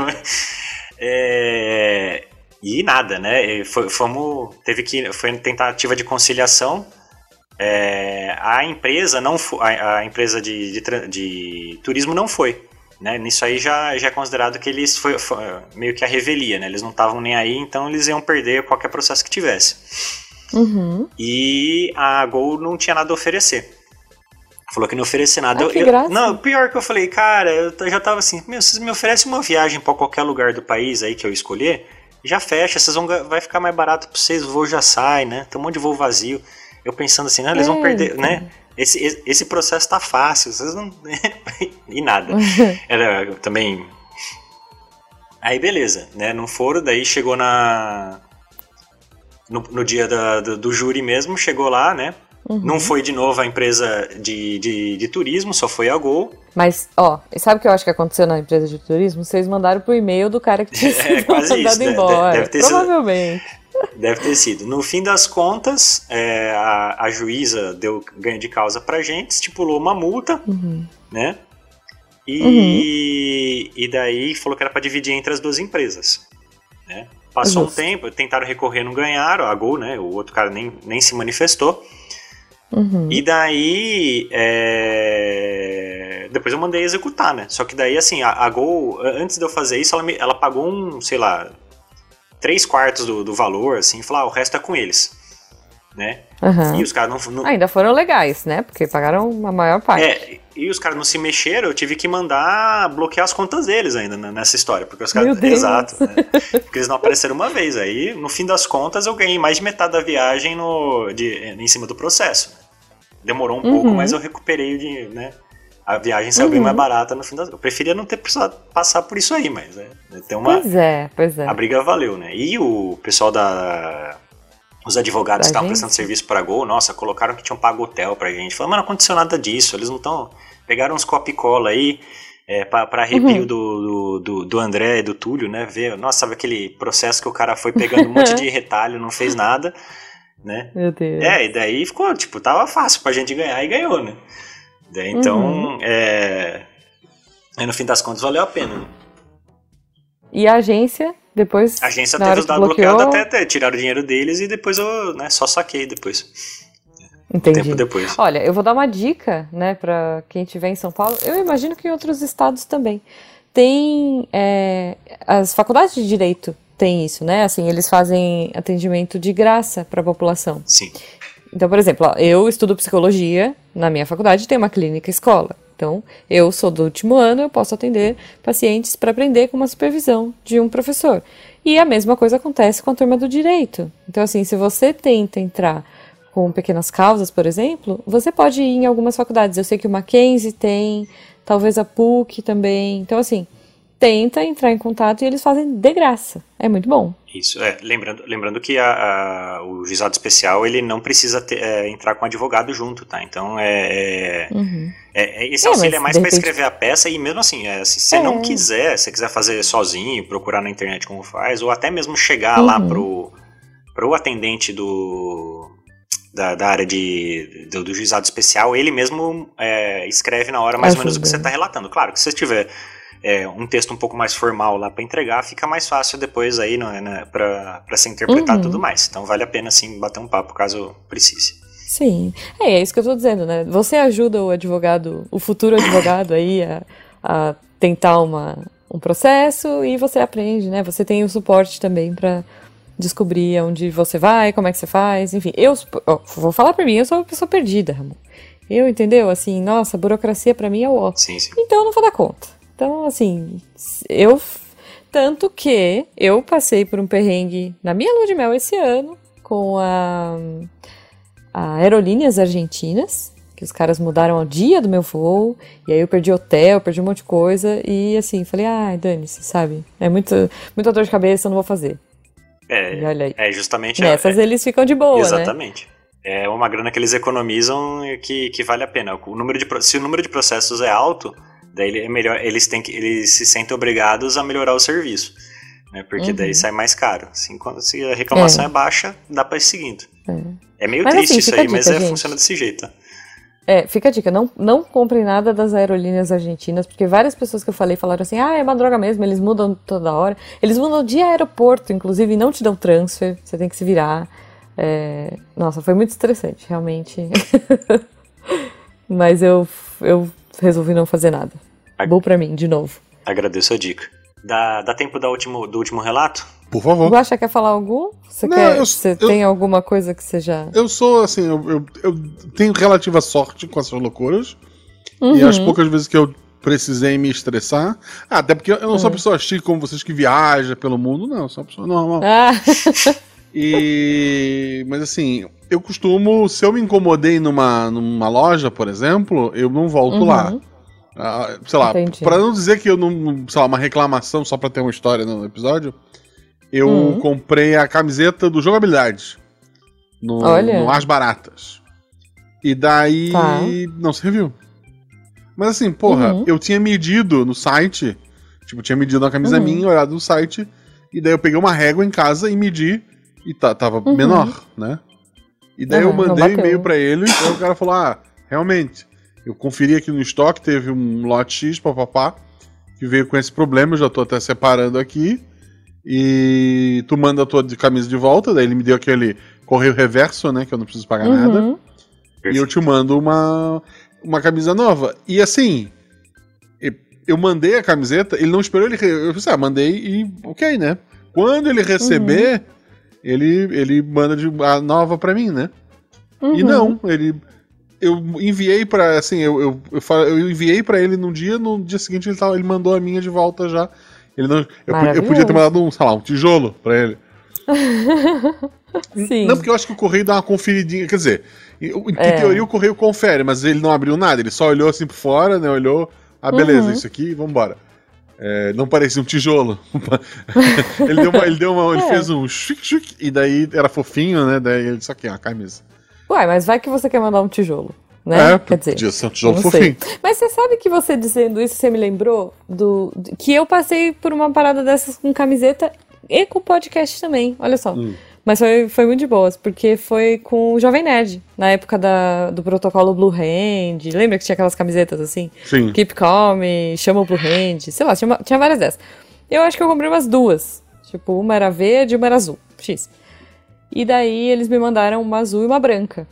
<laughs> é, e nada, né? Foi, fomos, teve que, foi tentativa de conciliação. É, a empresa não a, a empresa de, de, de, turismo não foi. Né? Nisso aí já, já é considerado que eles foi, foi meio que a revelia, né? Eles não estavam nem aí, então eles iam perder qualquer processo que tivesse. Uhum. E a Gol não tinha nada a oferecer. Falou que não oferecer nada. Ah, eu, eu, não, pior que eu falei, cara, eu já tava assim, meu, vocês me oferecem uma viagem para qualquer lugar do país aí que eu escolher, já fecha, vocês vão vai ficar mais barato para vocês, o voo já sai, né? Tem um monte de voo vazio. Eu pensando assim, ah, eles vão perder, né? Esse, esse processo tá fácil, vocês não. <laughs> e nada. <laughs> Era também. Aí beleza, né? Não foram, daí chegou na. No, no dia da, do, do júri mesmo, chegou lá, né? Uhum. Não foi de novo a empresa de, de, de, turismo, só foi a Gol. Mas, ó, sabe o que eu acho que aconteceu na empresa de turismo? Vocês mandaram pro e-mail do cara que <laughs> tinha é, sido mandado isso, embora. Deve, ter Provavelmente. Sido, <laughs> deve ter sido. No fim das contas, é, a, a juíza deu ganho de causa pra gente, estipulou uma multa, uhum. né? E, uhum. e daí falou que era para dividir entre as duas empresas. Né? Passou Justo. um tempo, tentaram recorrer, não ganharam, a Gol, né? O outro cara nem, nem se manifestou. Uhum. E daí. É... Depois eu mandei executar, né? Só que daí, assim, a, a Gol, antes de eu fazer isso, ela, me, ela pagou um, sei lá, três quartos do, do valor, assim, e falou, ah, o resto é com eles. Né? Uhum. E os caras não, não, Ainda foram legais, né? Porque pagaram a maior parte. É, e os caras não se mexeram, eu tive que mandar bloquear as contas deles ainda né, nessa história. Porque os caras. Exato. Né? <laughs> Porque eles não apareceram uma vez. Aí, no fim das contas, eu ganhei mais de metade da viagem no, de, em cima do processo. Demorou um uhum. pouco, mas eu recuperei de, né? A viagem saiu uhum. bem mais barata no fim das. Eu preferia não ter precisado passar por isso aí, mas é, tem uma. Pois é, pois é. A briga valeu, né? E o pessoal da os advogados que estavam prestando serviço para Gol, nossa, colocaram que tinham pago hotel pra gente. Falaram, mas não aconteceu nada disso, eles não estão. Pegaram uns copicola aí é, para arrepio uhum. do, do, do, André e do Túlio, né? Ver, nossa, sabe aquele processo que o cara foi pegando um monte de <laughs> retalho, não fez nada, né? Meu Deus. É, e daí ficou, tipo, tava fácil pra gente ganhar e ganhou, né? Daí, então, uhum. é. no fim das contas, valeu a pena. Né? E a agência Depois. A agência teve os dados bloqueados até, até tiraram o dinheiro deles e depois eu né, só saquei depois. Entendi. Tempo depois. Olha, eu vou dar uma dica, né, para quem estiver em São Paulo. Eu imagino que em outros estados também. Tem. É, as faculdades de direito têm isso, né? Assim, eles fazem atendimento de graça para a população. Sim. Então, por exemplo, ó, eu estudo psicologia na minha faculdade, tem uma clínica escola. Então, eu sou do último ano, eu posso atender pacientes para aprender com uma supervisão de um professor. E a mesma coisa acontece com a turma do direito. Então, assim, se você tenta entrar com pequenas causas, por exemplo, você pode ir em algumas faculdades. Eu sei que o Mackenzie tem, talvez a PUC também. Então, assim, tenta entrar em contato e eles fazem de graça. É muito bom. Isso, é. Lembrando, lembrando que a, a, o juizado especial ele não precisa ter, é, entrar com advogado junto, tá? Então é. é uhum. é, é esse é, auxílio é mais para escrever a peça e mesmo assim, é, se você não quiser, se quiser fazer sozinho, procurar na internet como faz, ou até mesmo chegar uhum. lá pro, pro atendente do. Da, da área de, do, do, juizado especial, ele mesmo escreve na hora mais ou menos o que você está relatando. Claro que se você tiver é, um texto um pouco mais formal lá para entregar, fica mais fácil depois aí né, né, para ser interpretado uhum. tudo mais. Então vale a pena sim bater um papo caso precise. Sim, é, é isso que eu estou dizendo, né? Você ajuda o advogado, o futuro advogado aí a, a tentar uma, um processo e você aprende, né? Você tem o suporte também para descobrir onde você vai, como é que você faz, enfim. Eu ó, vou falar para mim, eu sou uma pessoa perdida, Ramon. Eu, entendeu? Assim, nossa, burocracia para mim é o ó. Sim, sim. Então eu não vou dar conta. Então, assim, eu. Tanto que eu passei por um perrengue na minha lua de mel esse ano com a, a Aerolíneas Argentinas, que os caras mudaram ao dia do meu voo, e aí eu perdi hotel, perdi um monte de coisa, e assim, falei, ai, ah, dane-se, sabe? É muito, muita dor de cabeça, eu não vou fazer. É, é justamente. Nessas é, eles ficam de boa, Exatamente. Né? É uma grana que eles economizam que, que vale a pena. O número de, se o número de processos é alto, Daí é melhor, eles têm que, eles se sentem obrigados a melhorar o serviço, né? Porque uhum. daí sai mais caro. Assim, quando se a reclamação é, é baixa, dá para ir seguindo. É, é meio mas, triste assim, isso aí, dica, mas é, funciona desse jeito. É, fica a dica, não, não comprem nada das aerolíneas argentinas, porque várias pessoas que eu falei falaram assim, ah, é uma droga mesmo, eles mudam toda hora. Eles mudam de aeroporto, inclusive, e não te dão transfer, você tem que se virar. É... Nossa, foi muito estressante, realmente. <laughs> Mas eu, eu resolvi não fazer nada. Bom para mim, de novo. Agradeço a dica. Dá, dá tempo da último, do último relato? Por favor. Você quer falar algum? Você, Não, quer, eu, você eu, tem alguma coisa que seja. Eu sou, assim, eu, eu, eu tenho relativa sorte com essas loucuras. Uhum. E as poucas vezes que eu precisei me estressar. Ah, até porque eu não sou uma uhum. pessoa chique como vocês que viaja pelo mundo, não, eu sou uma pessoa normal. Ah. e. Mas assim, eu costumo, se eu me incomodei numa, numa loja, por exemplo, eu não volto uhum. lá. Uh, sei lá, Entendi. pra não dizer que eu não. Sei lá, uma reclamação só pra ter uma história no episódio, eu uhum. comprei a camiseta do jogabilidade. No, Olha. no As Baratas. E daí tá. não serviu. Mas assim, porra, uhum. eu tinha medido no site. Tipo, tinha medido uma camisa uhum. minha, olhado no site. E daí eu peguei uma régua em casa e medi. E tá, tava uhum. menor, né? E daí eu mandei um e-mail pra ele. E o cara falou: Ah, realmente eu conferi aqui no estoque, teve um lote X, papapá, que veio com esse problema, eu já tô até separando aqui. E tu manda a tua camisa de volta, daí ele me deu aquele correio reverso, né, que eu não preciso pagar uhum. nada. E eu te mando uma, uma camisa nova. E assim, eu mandei a camiseta, ele não esperou, ele. Eu pensei, ah, mandei e ok, né? Quando ele receber, uhum. ele, ele manda de, a nova pra mim, né? Uhum. E não, ele eu enviei para assim, eu, eu, eu, eu enviei para ele num dia, no dia seguinte ele, tava, ele mandou a minha de volta já. Ele não, eu, eu podia ter mandado um, sei lá, um tijolo para ele. <laughs> Sim. Não, porque eu acho que o correio dá uma conferidinha, quer dizer, em é. teoria o correio confere, mas ele não abriu nada, ele só olhou assim por fora, né, olhou, ah, beleza, uhum. isso aqui, vambora. É, não parecia um tijolo. <laughs> ele deu uma, ele deu uma, ele é. fez um chuc, chuc, e daí era fofinho, né, daí ele disse aqui, a camisa. Uai, mas vai que você quer mandar um tijolo. Né? É, Quer dizer, podia ser um tijolo fofinho. Mas você sabe que você dizendo isso, você me lembrou do, que eu passei por uma parada dessas com camiseta e com podcast também. Olha só. Hum. Mas foi, foi muito de boas, porque foi com o Jovem Nerd, na época da, do protocolo Blue Hand. Lembra que tinha aquelas camisetas assim? Sim. Keep Calm, chama o Blue Hand, sei lá, tinha, tinha várias dessas. Eu acho que eu comprei umas duas Tipo, uma era verde e uma era azul. X. E daí eles me mandaram uma azul e uma branca.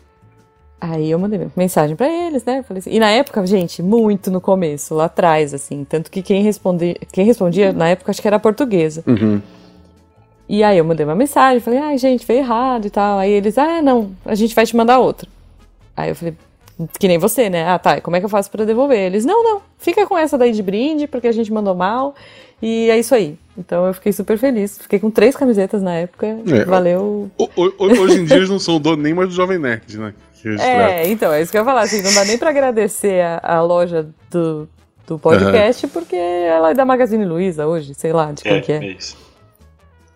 Aí eu mandei mensagem para eles, né? Falei assim, e na época, gente, muito no começo, lá atrás, assim. Tanto que quem, responde, quem respondia na época acho que era portuguesa. Uhum. E aí eu mandei uma mensagem, falei, ai, gente, veio errado e tal. Aí eles, ah, não, a gente vai te mandar outra. Aí eu falei, que nem você, né? Ah, tá, como é que eu faço para devolver? Eles, não, não, fica com essa daí de brinde, porque a gente mandou mal. E é isso aí. Então eu fiquei super feliz. Fiquei com três camisetas na época. É, Valeu. O, o, hoje em dia eles não são dono nem mais do Jovem Nerd, né? É, então, é isso que eu ia falar. Assim, não dá nem pra agradecer a, a loja do, do podcast, uhum. porque ela é da Magazine Luiza hoje, sei lá de quem é, que é. é isso.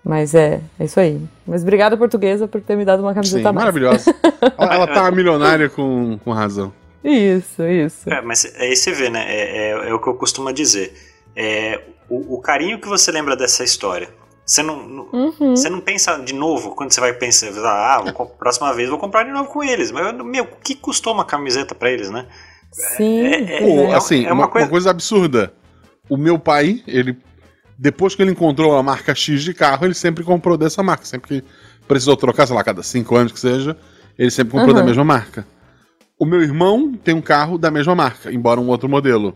Mas é, é isso aí. Mas obrigada, portuguesa, por ter me dado uma camiseta Sim, maravilhosa. <laughs> ela, ela tá milionária com, com razão. Isso, isso. É, mas aí você vê, né? É, é, é o que eu costumo dizer. É, o, o, carinho que você lembra dessa história. Você não, uhum. você não pensa de novo quando você vai pensar, ah, vou, <laughs> próxima vez vou comprar de novo com eles. Mas, meu, o que custou uma camiseta para eles, né? Sim. É, é, é assim, é uma, uma, coisa... uma coisa absurda. O meu pai, ele depois que ele encontrou a marca X de carro, ele sempre comprou dessa marca. Sempre que precisou trocar, sei lá, cada cinco anos que seja, ele sempre comprou uhum. da mesma marca. O meu irmão tem um carro da mesma marca, embora um outro modelo.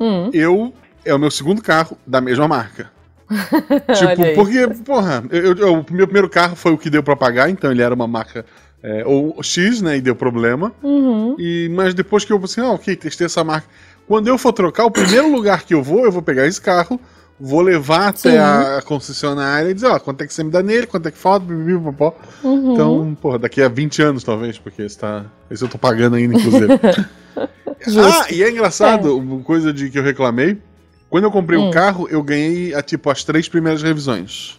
Uhum. Eu é o meu segundo carro da mesma marca. <laughs> tipo, porque, porra, eu, eu, o meu primeiro carro foi o que deu para pagar, então ele era uma marca é, ou X, né, e deu problema. Uhum. E, mas depois que eu assim, ah, ok, testei essa marca. Quando eu for trocar, o primeiro lugar que eu vou, eu vou pegar esse carro, vou levar até Sim. a concessionária e dizer, ó, quanto é que você me dá nele, quanto é que falta, bibi, popó. Uhum. Então, porra, daqui a 20 anos talvez, porque esse, tá, esse eu tô pagando ainda, inclusive. <laughs> ah, e é engraçado, é. uma coisa de que eu reclamei, quando eu comprei hum. o carro, eu ganhei, a, tipo, as três primeiras revisões.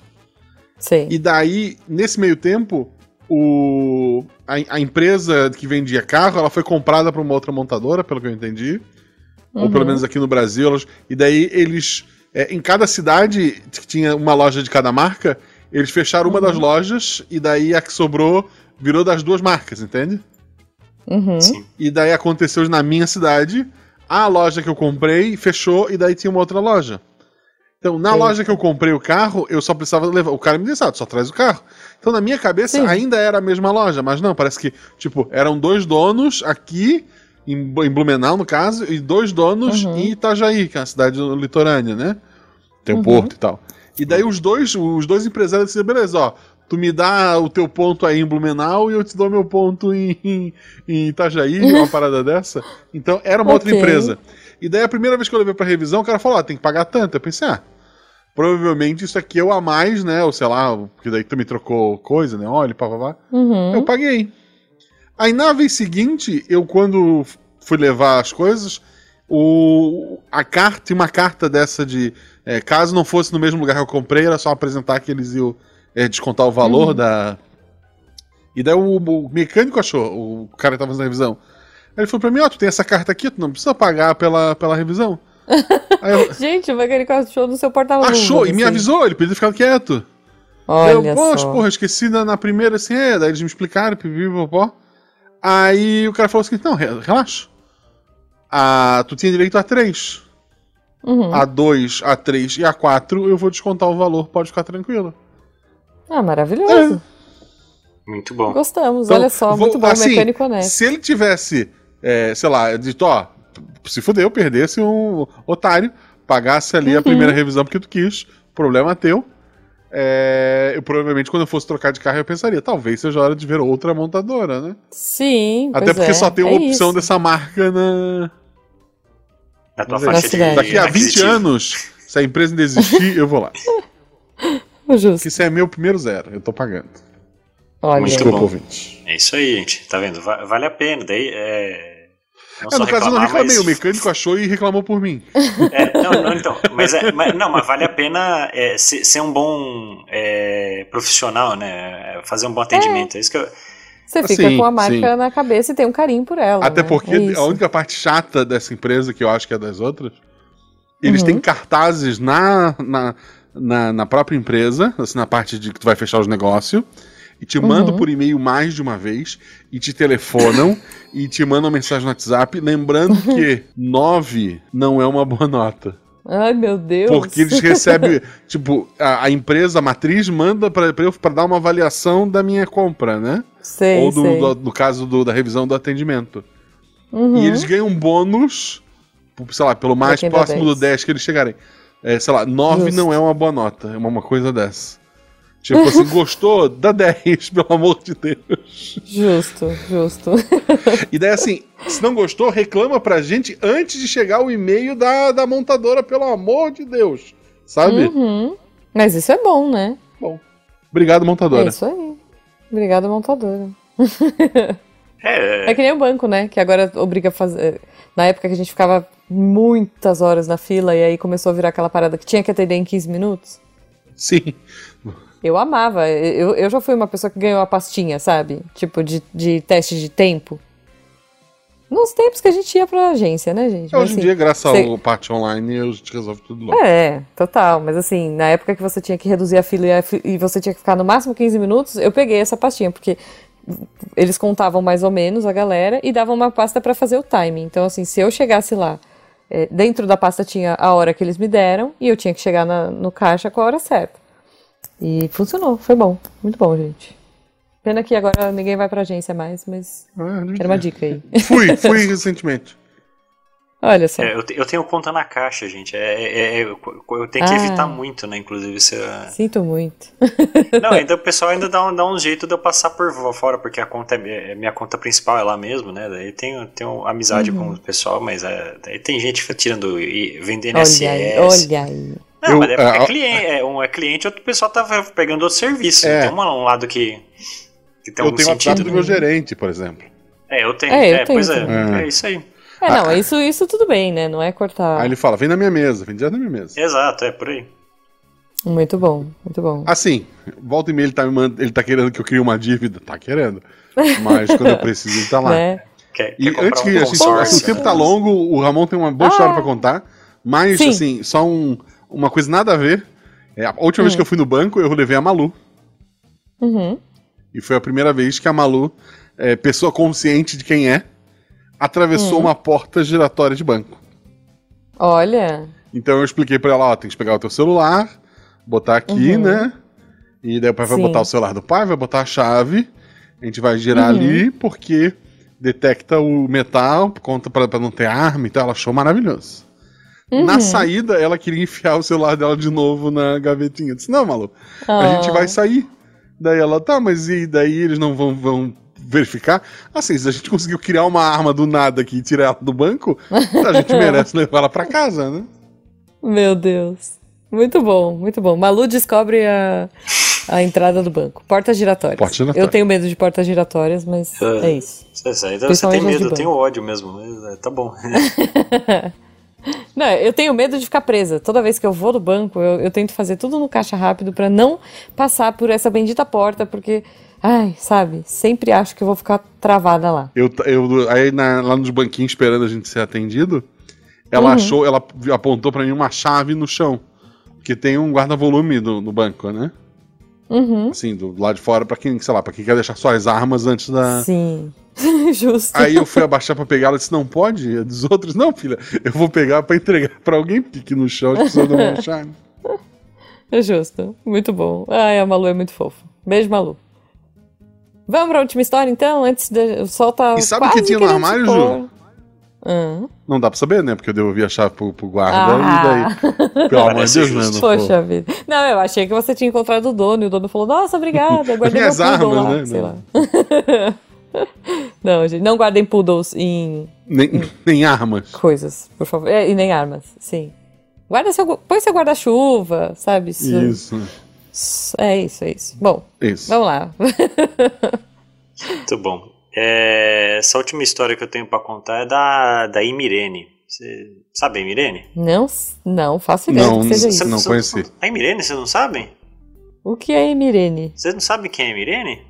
Sim. E daí, nesse meio tempo, o, a, a empresa que vendia carro, ela foi comprada por uma outra montadora, pelo que eu entendi. Uhum. Ou pelo uhum. menos aqui no Brasil. Elas, e daí eles é, em cada cidade que tinha uma loja de cada marca, eles fecharam uma uhum. das lojas e daí a que sobrou virou das duas marcas, entende? Uhum. E daí aconteceu na minha cidade, a loja que eu comprei fechou e daí tinha uma outra loja. Então, na Sim. loja que eu comprei o carro, eu só precisava levar. O cara me disse, ah, só traz o carro. Então, na minha cabeça, Sim. ainda era a mesma loja, mas não, parece que, tipo, eram dois donos aqui em, Blumenau, no caso, e dois donos uhum. em Itajaí, que é a cidade litorânea, né? Tem o um uhum. porto e tal. E daí os dois, os dois empresários disseram, beleza, ó, tu me dá o teu ponto aí em Blumenau e eu te dou meu ponto em, em, em Itajaí, <laughs> uma parada dessa. Então era uma okay. outra empresa. E daí a primeira vez que eu levei pra revisão, o cara falou, ó, tem que pagar tanto. Eu pensei, ah, provavelmente isso aqui é o a mais, né? Ou sei lá, porque daí tu me trocou coisa, né? Olha, pá, pá, pá. Uhum. Eu paguei. Aí na vez seguinte, eu quando fui levar as coisas, o, a carta, uma carta dessa de. É, caso não fosse no mesmo lugar que eu comprei, era só apresentar que eles iam é, descontar o valor uhum. da. E daí o, o, mecânico achou, o cara que tava fazendo a revisão. Aí ele falou pra mim: Ó, oh, tu tem essa carta aqui, tu não precisa pagar pela, pela revisão. <laughs> eu, Gente, o mecânico achou no seu porta-luva. Achou, e me assim. avisou, ele pediu ficar quieto. Olha eu, Poxa, porra, esqueci na, na, primeira assim, é, daí eles me explicaram, pipi, popó. Aí o cara falou assim: não, relaxa. A, tu tinha direito a três. Uhum. A 2, a 3 e a 4, eu vou descontar o valor, pode ficar tranquilo. Ah, maravilhoso. É. Muito bom. Gostamos, então, olha só, vou, muito bom, assim, mecânico honesto. Se ele tivesse, é, sei lá, dito, ó, se fudeu, perdesse um otário, pagasse ali uhum. a primeira revisão porque tu quis, problema teu. É, eu provavelmente, quando eu fosse trocar de carro, eu pensaria, talvez seja hora de ver outra montadora, né? Sim. Até porque é, só tem uma é opção isso. dessa marca na. Na tua faixa de Daqui a 20 anos, se a empresa ainda existir, eu vou lá. <laughs> Justo. Porque isso é meu primeiro zero, eu tô pagando. Olha. Muito Desculpa, bom. ouvinte. É isso aí, gente. Tá vendo? Vale a pena. Daí é não é, no caso eu não reclamei, mas... o mecânico achou e reclamou por mim. É, não, não, então, mas, é, mas, não, mas vale a pena é, ser, ser, um bom é, profissional, né? Fazer um bom atendimento. É, isso que eu... Você fica sim, com a marca sim. na cabeça e tem um carinho por ela. Até né? porque é a única parte chata dessa empresa, que eu acho que é das outras, eles uhum. têm cartazes na, na, na, na, própria empresa, assim, na parte de que tu vai fechar os negócios e te mandam uhum. por e-mail mais de uma vez, e te telefonam, <laughs> e te mandam mensagem no WhatsApp, lembrando <laughs> que 9 não é uma boa nota. Ai, meu Deus. Porque eles recebem, <laughs> tipo, a, a empresa a matriz manda pra, pra eu pra dar uma avaliação da minha compra, né? Sei, Ou do, sei. do- no caso do- da revisão do atendimento. Uhum. E eles ganham um bônus, sei lá, pelo mais próximo 10. do 10 que eles chegarem. É, sei lá, 9 Justo. não é uma boa nota, é uma, coisa dessa. Tipo assim, <laughs> gostou? Dá 10, <laughs> pelo amor de Deus. Justo, justo. <laughs> E daí, assim, se não gostou, reclama pra gente antes de chegar o e-mail da, da montadora, pelo amor de Deus. Sabe? Uhum. Mas isso é bom, né? Bom. Obrigado, É montadora. isso aí. Obrigada, montadora. É, É que nem o banco, né? Que agora obriga a fazer. Na época que a gente ficava muitas horas na fila e aí começou a virar aquela parada que tinha que atender em 15 minutos. Sim. Eu amava. Eu, eu já fui uma pessoa que ganhou a pastinha, sabe? Tipo, de, de teste de tempo. Nos tempos que a gente ia pra agência, né, gente? Mas, Hoje em assim, dia, graças sei- ao parte online, a gente resolve tudo logo. É, total. Mas assim, na época que você tinha que reduzir a fila e, a fi- e você tinha que ficar no máximo 15 minutos, eu peguei essa pastinha, porque eles contavam mais ou menos a galera e davam uma pasta pra fazer o timing. Então, assim, se eu chegasse lá, é, dentro da pasta tinha a hora que eles me deram e eu tinha que chegar na- no caixa com a hora certa. E funcionou, foi bom. Muito bom, gente. Pena que agora ninguém vai pra agência mais, mas Ah, era uma dica aí. Fui, fui <laughs> recentemente. Olha só. é, eu, eu tenho conta na caixa, gente. É, é- é- eu, eu tenho que Ah. evitar muito, né? Inclusive, se eu- Sinto muito. <laughs> Não, ainda o pessoal ainda dá um, dá um jeito de eu passar por fora, porque a conta é, é minha conta principal é lá mesmo, né? Daí tenho, tenho amizade Uhum. com o pessoal, mas é, daí tem gente tirando e vendendo Olha SS. aí, olha aí. Não, Eu- mas é, é, é cliente, é, um é cliente, outro pessoal tá pegando outro serviço. É. Tem uma- um lado que, que tem eu algum tenho sentido. do meu gerente, por exemplo. É, eu tenho. É, eu É, pois tenho é, é isso aí. É, não, isso, isso tudo bem, né? Não é cortar. Aí ele fala, vem na minha mesa, vem direto na minha mesa. Exato, é por aí. Muito bom, muito bom. Assim, volta e meia ele tá, me mand... ele tá querendo que eu crie uma dívida. Tá querendo. Mas quando eu preciso, ele tá lá. <laughs> né? Quer, E quer antes um que assim, o tempo tá longo, o Ramon tem uma boa Ah. história pra contar. Mas, Sim. assim, só um- uma coisa nada a ver. É, a última Hum. vez que eu fui no banco, eu levei a Malu. Uhum. E foi a primeira vez que a Malu, é, pessoa consciente de quem é, atravessou Hum. uma porta giratória de banco. Olha. Então eu expliquei pra ela, ó, tem que pegar o teu celular, botar aqui, Uhum. né? E daí o pai vai Sim. botar o celular do pai, vai botar a chave, a gente vai girar Uhum. ali, porque detecta o metal, conta pra, pra não ter arma, então ela achou maravilhoso. Na Uhum. saída, ela queria enfiar o celular dela de novo na gavetinha. Eu disse, não, Malu, a Ah. gente vai sair. Daí ela, tá, mas e daí eles não vão, vão verificar? Assim, se a gente conseguiu criar uma arma do nada aqui e tirar ela do banco, a gente <laughs> merece levar ela pra casa, né? Meu Deus. Muito bom, muito bom. Malu descobre a, a entrada do banco. Portas giratórias. Porta giratória. Eu tenho medo de portas giratórias, mas Ah. é isso. Isso aí, então você tem medo, eu tenho ódio mesmo, mas é, tá bom. <laughs> Não, eu tenho medo de ficar presa. Toda vez que eu vou no banco, eu, eu tento fazer tudo no caixa rápido pra não passar por essa bendita porta, porque, ai, sabe, sempre acho que eu vou ficar travada lá. Eu, eu, aí na- lá nos banquinhos esperando a gente ser atendido, ela Uhum. achou, ela apontou pra mim uma chave no chão. Porque tem um guarda-volume no, banco, né? Uhum. Assim, do lado de fora, pra quem, sei lá, pra quem quer deixar suas armas antes da. Sim. <laughs> Justo. Aí eu fui abaixar pra pegar, ela disse, não pode? E Dos outros, não, filha, eu vou pegar pra entregar pra alguém, aqui no chão as pessoas não vão achar. É justo. Muito bom. Ai, a Malu é muito fofa. Beijo, Malu. Vamos pra última história, então? Antes de... O sol tá E sabe o que tinha no armário. Ju? Não dá pra saber, né? Porque eu devolvi a chave pro, pro guarda Ah. e daí. <laughs> Pelo amor de Deus, né? justo. Não Poxa vida. Não, eu achei que você tinha encontrado o dono e o dono falou: Nossa, obrigada, eu <laughs> guardei meu Minhas armas, lá. né? Sei Não. lá. <laughs> não, gente, não guardem poodles em Nem, nem armas. coisas, por favor. É, e nem armas, sim. Guarda seu, põe seu guarda-chuva, sabe? Isso- Isso. É isso, é isso. Bom, Isso. vamos lá. Muito bom. É, essa última história que eu tenho pra contar é da, da Imirene. Você sabe a Imirene? Não, não faço ideia Não, que seja Você isso. não conheci. A Imirene, vocês não sabem? O que é Emirene? Vocês não sabem quem é a Imirene?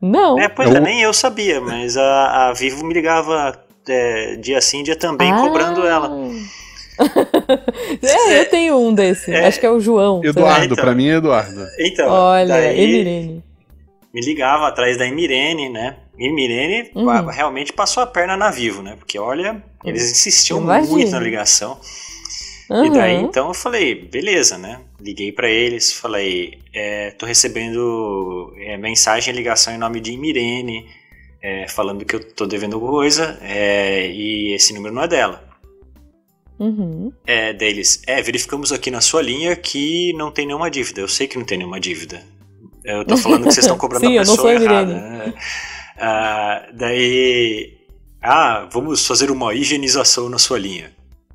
Não. É, pois Eu- é, nem eu sabia, mas a, a Vivo me ligava é, dia sim, dia também, Ah. cobrando ela. <laughs> é, eu tenho um desse. É. Acho que é o João. Eduardo, então. pra mim é Eduardo. Então, Olha, daí Emirene. me ligava atrás da Imirene, né? Imirene Uhum. realmente passou a perna na Vivo, né? Porque olha, eles insistiam muito na ligação. Uhum. E daí então eu falei, beleza, né? Liguei para eles, falei, é, tô recebendo é, mensagem e ligação em nome de Mirene, é, falando que eu tô devendo coisa é, e esse número não é dela. Uhum. É, deles, é, verificamos aqui na sua linha que não tem nenhuma dívida. Eu sei que não tem nenhuma dívida. Eu tô <laughs> falando que vocês estão cobrando Sim, a pessoa errada. Ah, daí, ah, vamos fazer uma higienização na sua linha.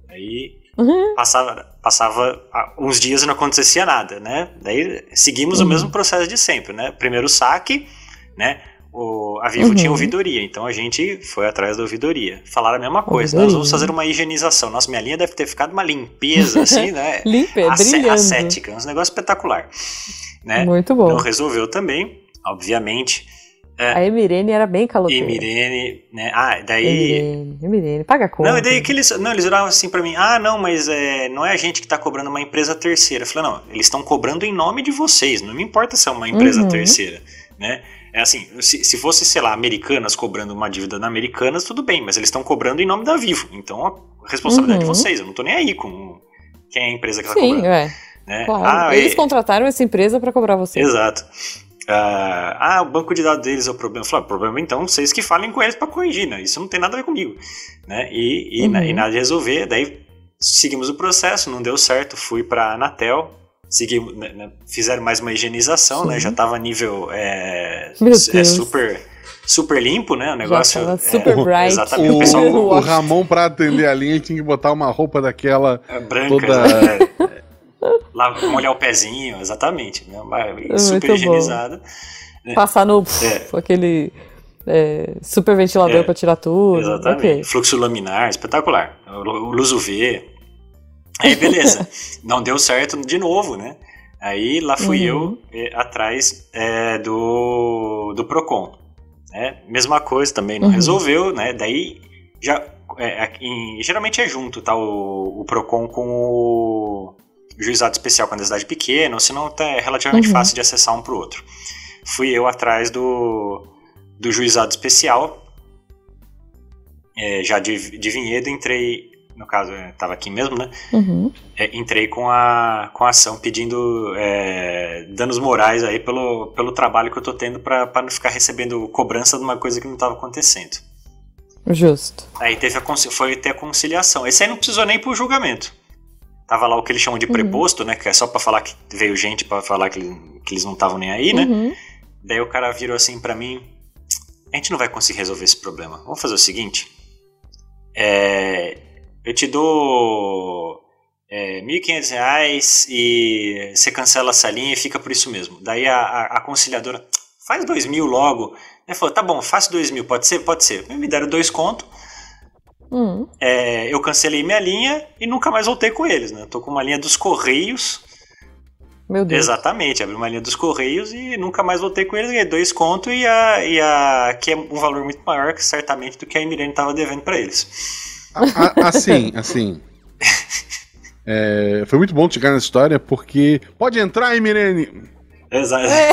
Aí Uhum. Passava, passava uns dias e não acontecia nada, né? Daí seguimos uhum. o mesmo processo de sempre, né? Primeiro saque, né? O, a Vivo uhum. tinha ouvidoria, então a gente foi atrás da ouvidoria. Falaram a mesma coisa, nós vamos fazer uma higienização. Nossa, minha linha deve ter ficado uma limpeza, assim, <laughs> né? Limpa, brilhando. Ascética, um negócio espetacular. Né? Muito bom. Não resolveu também, obviamente. É. A Emirene era bem caloteira. Emirene, né? Ah, daí. Emirene, Emirene, paga a conta. Não, e daí que eles. Não, eles olhavam assim pra mim: ah, não, mas é, não é a gente que tá cobrando uma empresa terceira. Eu falei: não, eles estão cobrando em nome de vocês, não me importa se é uma empresa uhum. terceira, né? É assim, se, se fosse, sei lá, americanas cobrando uma dívida na Americanas, tudo bem, mas eles estão cobrando em nome da Vivo. Então a responsabilidade uhum. de vocês, eu não tô nem aí com quem é a empresa que tá Sim, cobrando. É. Né? Claro. Ah, eles contrataram essa empresa para cobrar vocês. Exato. Uh, ah, o banco de dados deles é o problema. Eu falei, ah, o problema então vocês que falem com eles para corrigir, né? Isso não tem nada a ver comigo. Né? E, e, uhum. e nada de resolver. Daí seguimos o processo, não deu certo. Fui para a Anatel, seguimos, né, né, fizeram mais uma higienização, Sim. né? Já tava nível é, é super super limpo, né? O negócio. Já tava super é, <laughs> bright. Exatamente. O, o, pessoal, o Ramon, para atender a linha, tinha que botar uma roupa daquela. É, branca, toda... <laughs> É, Lá, molhar o pezinho, exatamente. Né? Super higienizada. Né? Passar no é. aquele é, super ventilador é, para tirar tudo. Exatamente. Okay. Fluxo laminar, espetacular. O, luz UV. Aí beleza. <laughs> Não deu certo de novo, né? Aí lá fui uhum. eu é, atrás é, do, do Procon. Né? Mesma coisa também, não uhum. resolveu, né? Daí já. É, em, geralmente é junto, tá? O, o Procon com o, juizado especial quando é cidade pequena, ou senão é relativamente uhum. fácil de acessar um para o outro. Fui eu atrás do, do juizado especial, é, já de, de Vinhedo, entrei, no caso, estava aqui mesmo, né? Uhum. É, entrei com a, com a ação pedindo é, danos morais aí pelo, pelo trabalho que eu estou tendo para não ficar recebendo cobrança de uma coisa que não estava acontecendo. Justo. Aí teve a, foi ter a conciliação. Esse aí não precisou nem pro julgamento. Tava lá o que eles chamam de uhum. preposto, uhum. né? Que é só para falar que veio gente para falar que, que, eles não estavam nem aí, né? Uhum. Daí o cara virou assim para mim: a gente não vai conseguir resolver esse problema. Vamos fazer o seguinte: é, eu te dou é, R$ 1.500 e você cancela essa linha e fica por isso mesmo. Daí a, a, a conciliadora faz dois mil logo. Ele falou: tá bom, faço dois mil, pode ser? Pode ser. Me deram dois contos. Hum. É, eu cancelei minha linha e nunca mais voltei com eles, né? tô com uma linha dos Correios. Meu Deus. Exatamente, abri uma linha dos Correios e nunca mais voltei com eles, ganhei dois contos e a, e a que é um valor muito maior, certamente, do que a Emirene estava devendo para eles. A, a, assim, <laughs> assim. É, foi muito bom chegar nessa história, porque. Pode entrar, Emirene! Exato. É.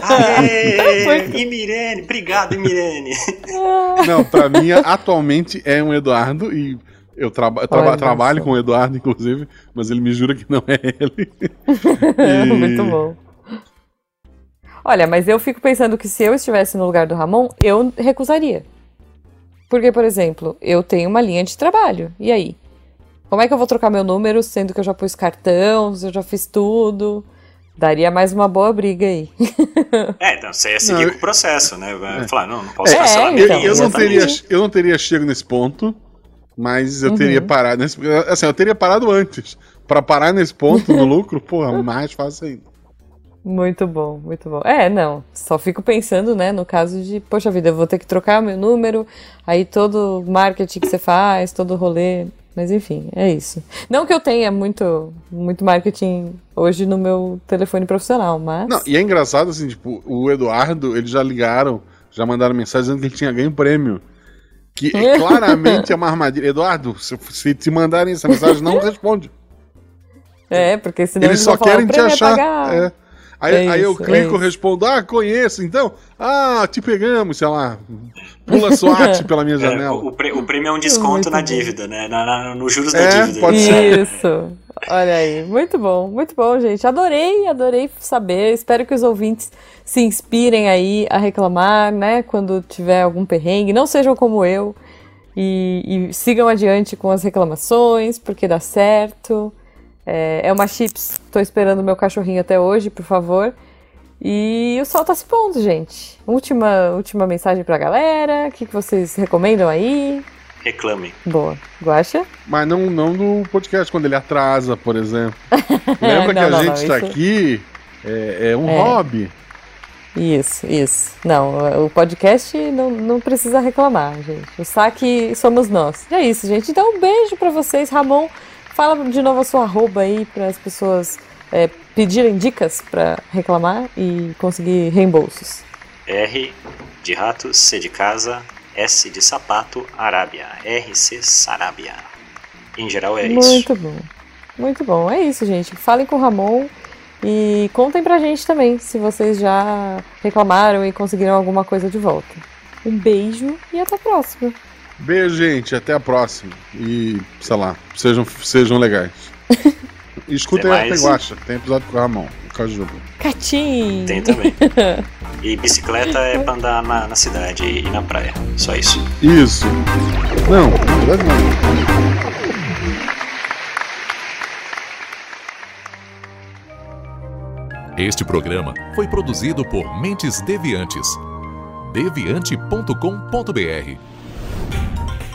<laughs> Aê, Imirene, obrigado, Imirene. <laughs> Não, pra mim, atualmente é um Eduardo e eu, traba traba trabalho com o Eduardo, inclusive, mas ele me jura que não é ele. e... Muito bom. Olha, mas eu fico pensando que se eu estivesse no lugar do Ramon, eu recusaria. Porque, por exemplo, eu tenho uma linha de trabalho. E aí? Como é que eu vou trocar meu número sendo que eu já pus cartão, eu já fiz tudo? Daria mais uma boa briga aí. <laughs> é, então você ia seguir não, com o processo, né? É. Falar, não, não posso é, cancelar é, então, eu, não teria, eu não teria chego nesse ponto, mas eu uhum. teria parado nesse. Assim, eu teria parado antes. Para parar nesse ponto no <laughs> lucro, porra, mais fácil ainda. Muito bom, muito bom. É, não, só fico pensando, né, no caso de, poxa vida, eu vou ter que trocar meu número, aí todo marketing que você faz, todo rolê, mas enfim, é isso. Não que eu tenha muito, muito marketing hoje no meu telefone profissional, mas. Não, e é engraçado assim, tipo, o Eduardo, eles já ligaram, já mandaram mensagem dizendo que ele tinha ganho prêmio. Que é <laughs> claramente é uma armadilha. Eduardo, se, se te mandarem essa mensagem, não responde. É, porque senão eles, eles só querem te achar. É. Aí, é aí eu clico, é respondo, ah, conheço, então. Ah, te pegamos, sei lá. Pula SWAT <laughs> pela minha é, janela. o, o, prêmio é um desconto na dívida, né? Na, na, no juros da é, dívida. Pode ser. <laughs> Isso. Olha aí, muito bom, muito bom, gente. Adorei, adorei saber. Espero que os ouvintes se inspirem aí a reclamar, né? Quando tiver algum perrengue. Não sejam como eu. E, e sigam adiante com as reclamações, porque dá certo. É, é uma chips, tô esperando meu cachorrinho até hoje, por favor. E o sol tá se pondo, gente. Última, última mensagem pra galera. O que, que vocês recomendam aí? Reclamem. Boa. Guaxa? Mas não, não no podcast, quando ele atrasa, por exemplo. <laughs> Lembra não, que a não, gente não, tá isso... aqui, é, é um é. hobby. Isso, isso. Não, o podcast não, não precisa reclamar, gente. O saque somos nós. E é isso, gente. Então, um beijo para vocês. Ramon, Fala de novo a sua arroba aí para as pessoas é, pedirem dicas para reclamar e conseguir reembolsos. R de rato, C de casa, S de sapato, Arábia. RC Sarabia. Em geral é Muito isso. Muito bom. Muito bom. É isso, gente. Falem com o Ramon e contem pra gente também se vocês já reclamaram e conseguiram alguma coisa de volta. Um beijo e até a próxima. Beijo, gente. Até a próxima. E, sei lá, sejam, sejam legais. <laughs> E escutem a Peguacha. Tem episódio com o Ramon, o Cajuba. Catim! Tem também. <laughs> E bicicleta é pra andar na, na cidade e na praia. Só isso. Isso. Não, na verdade não. Este programa foi produzido por Mentes Deviantes. deviante.com.br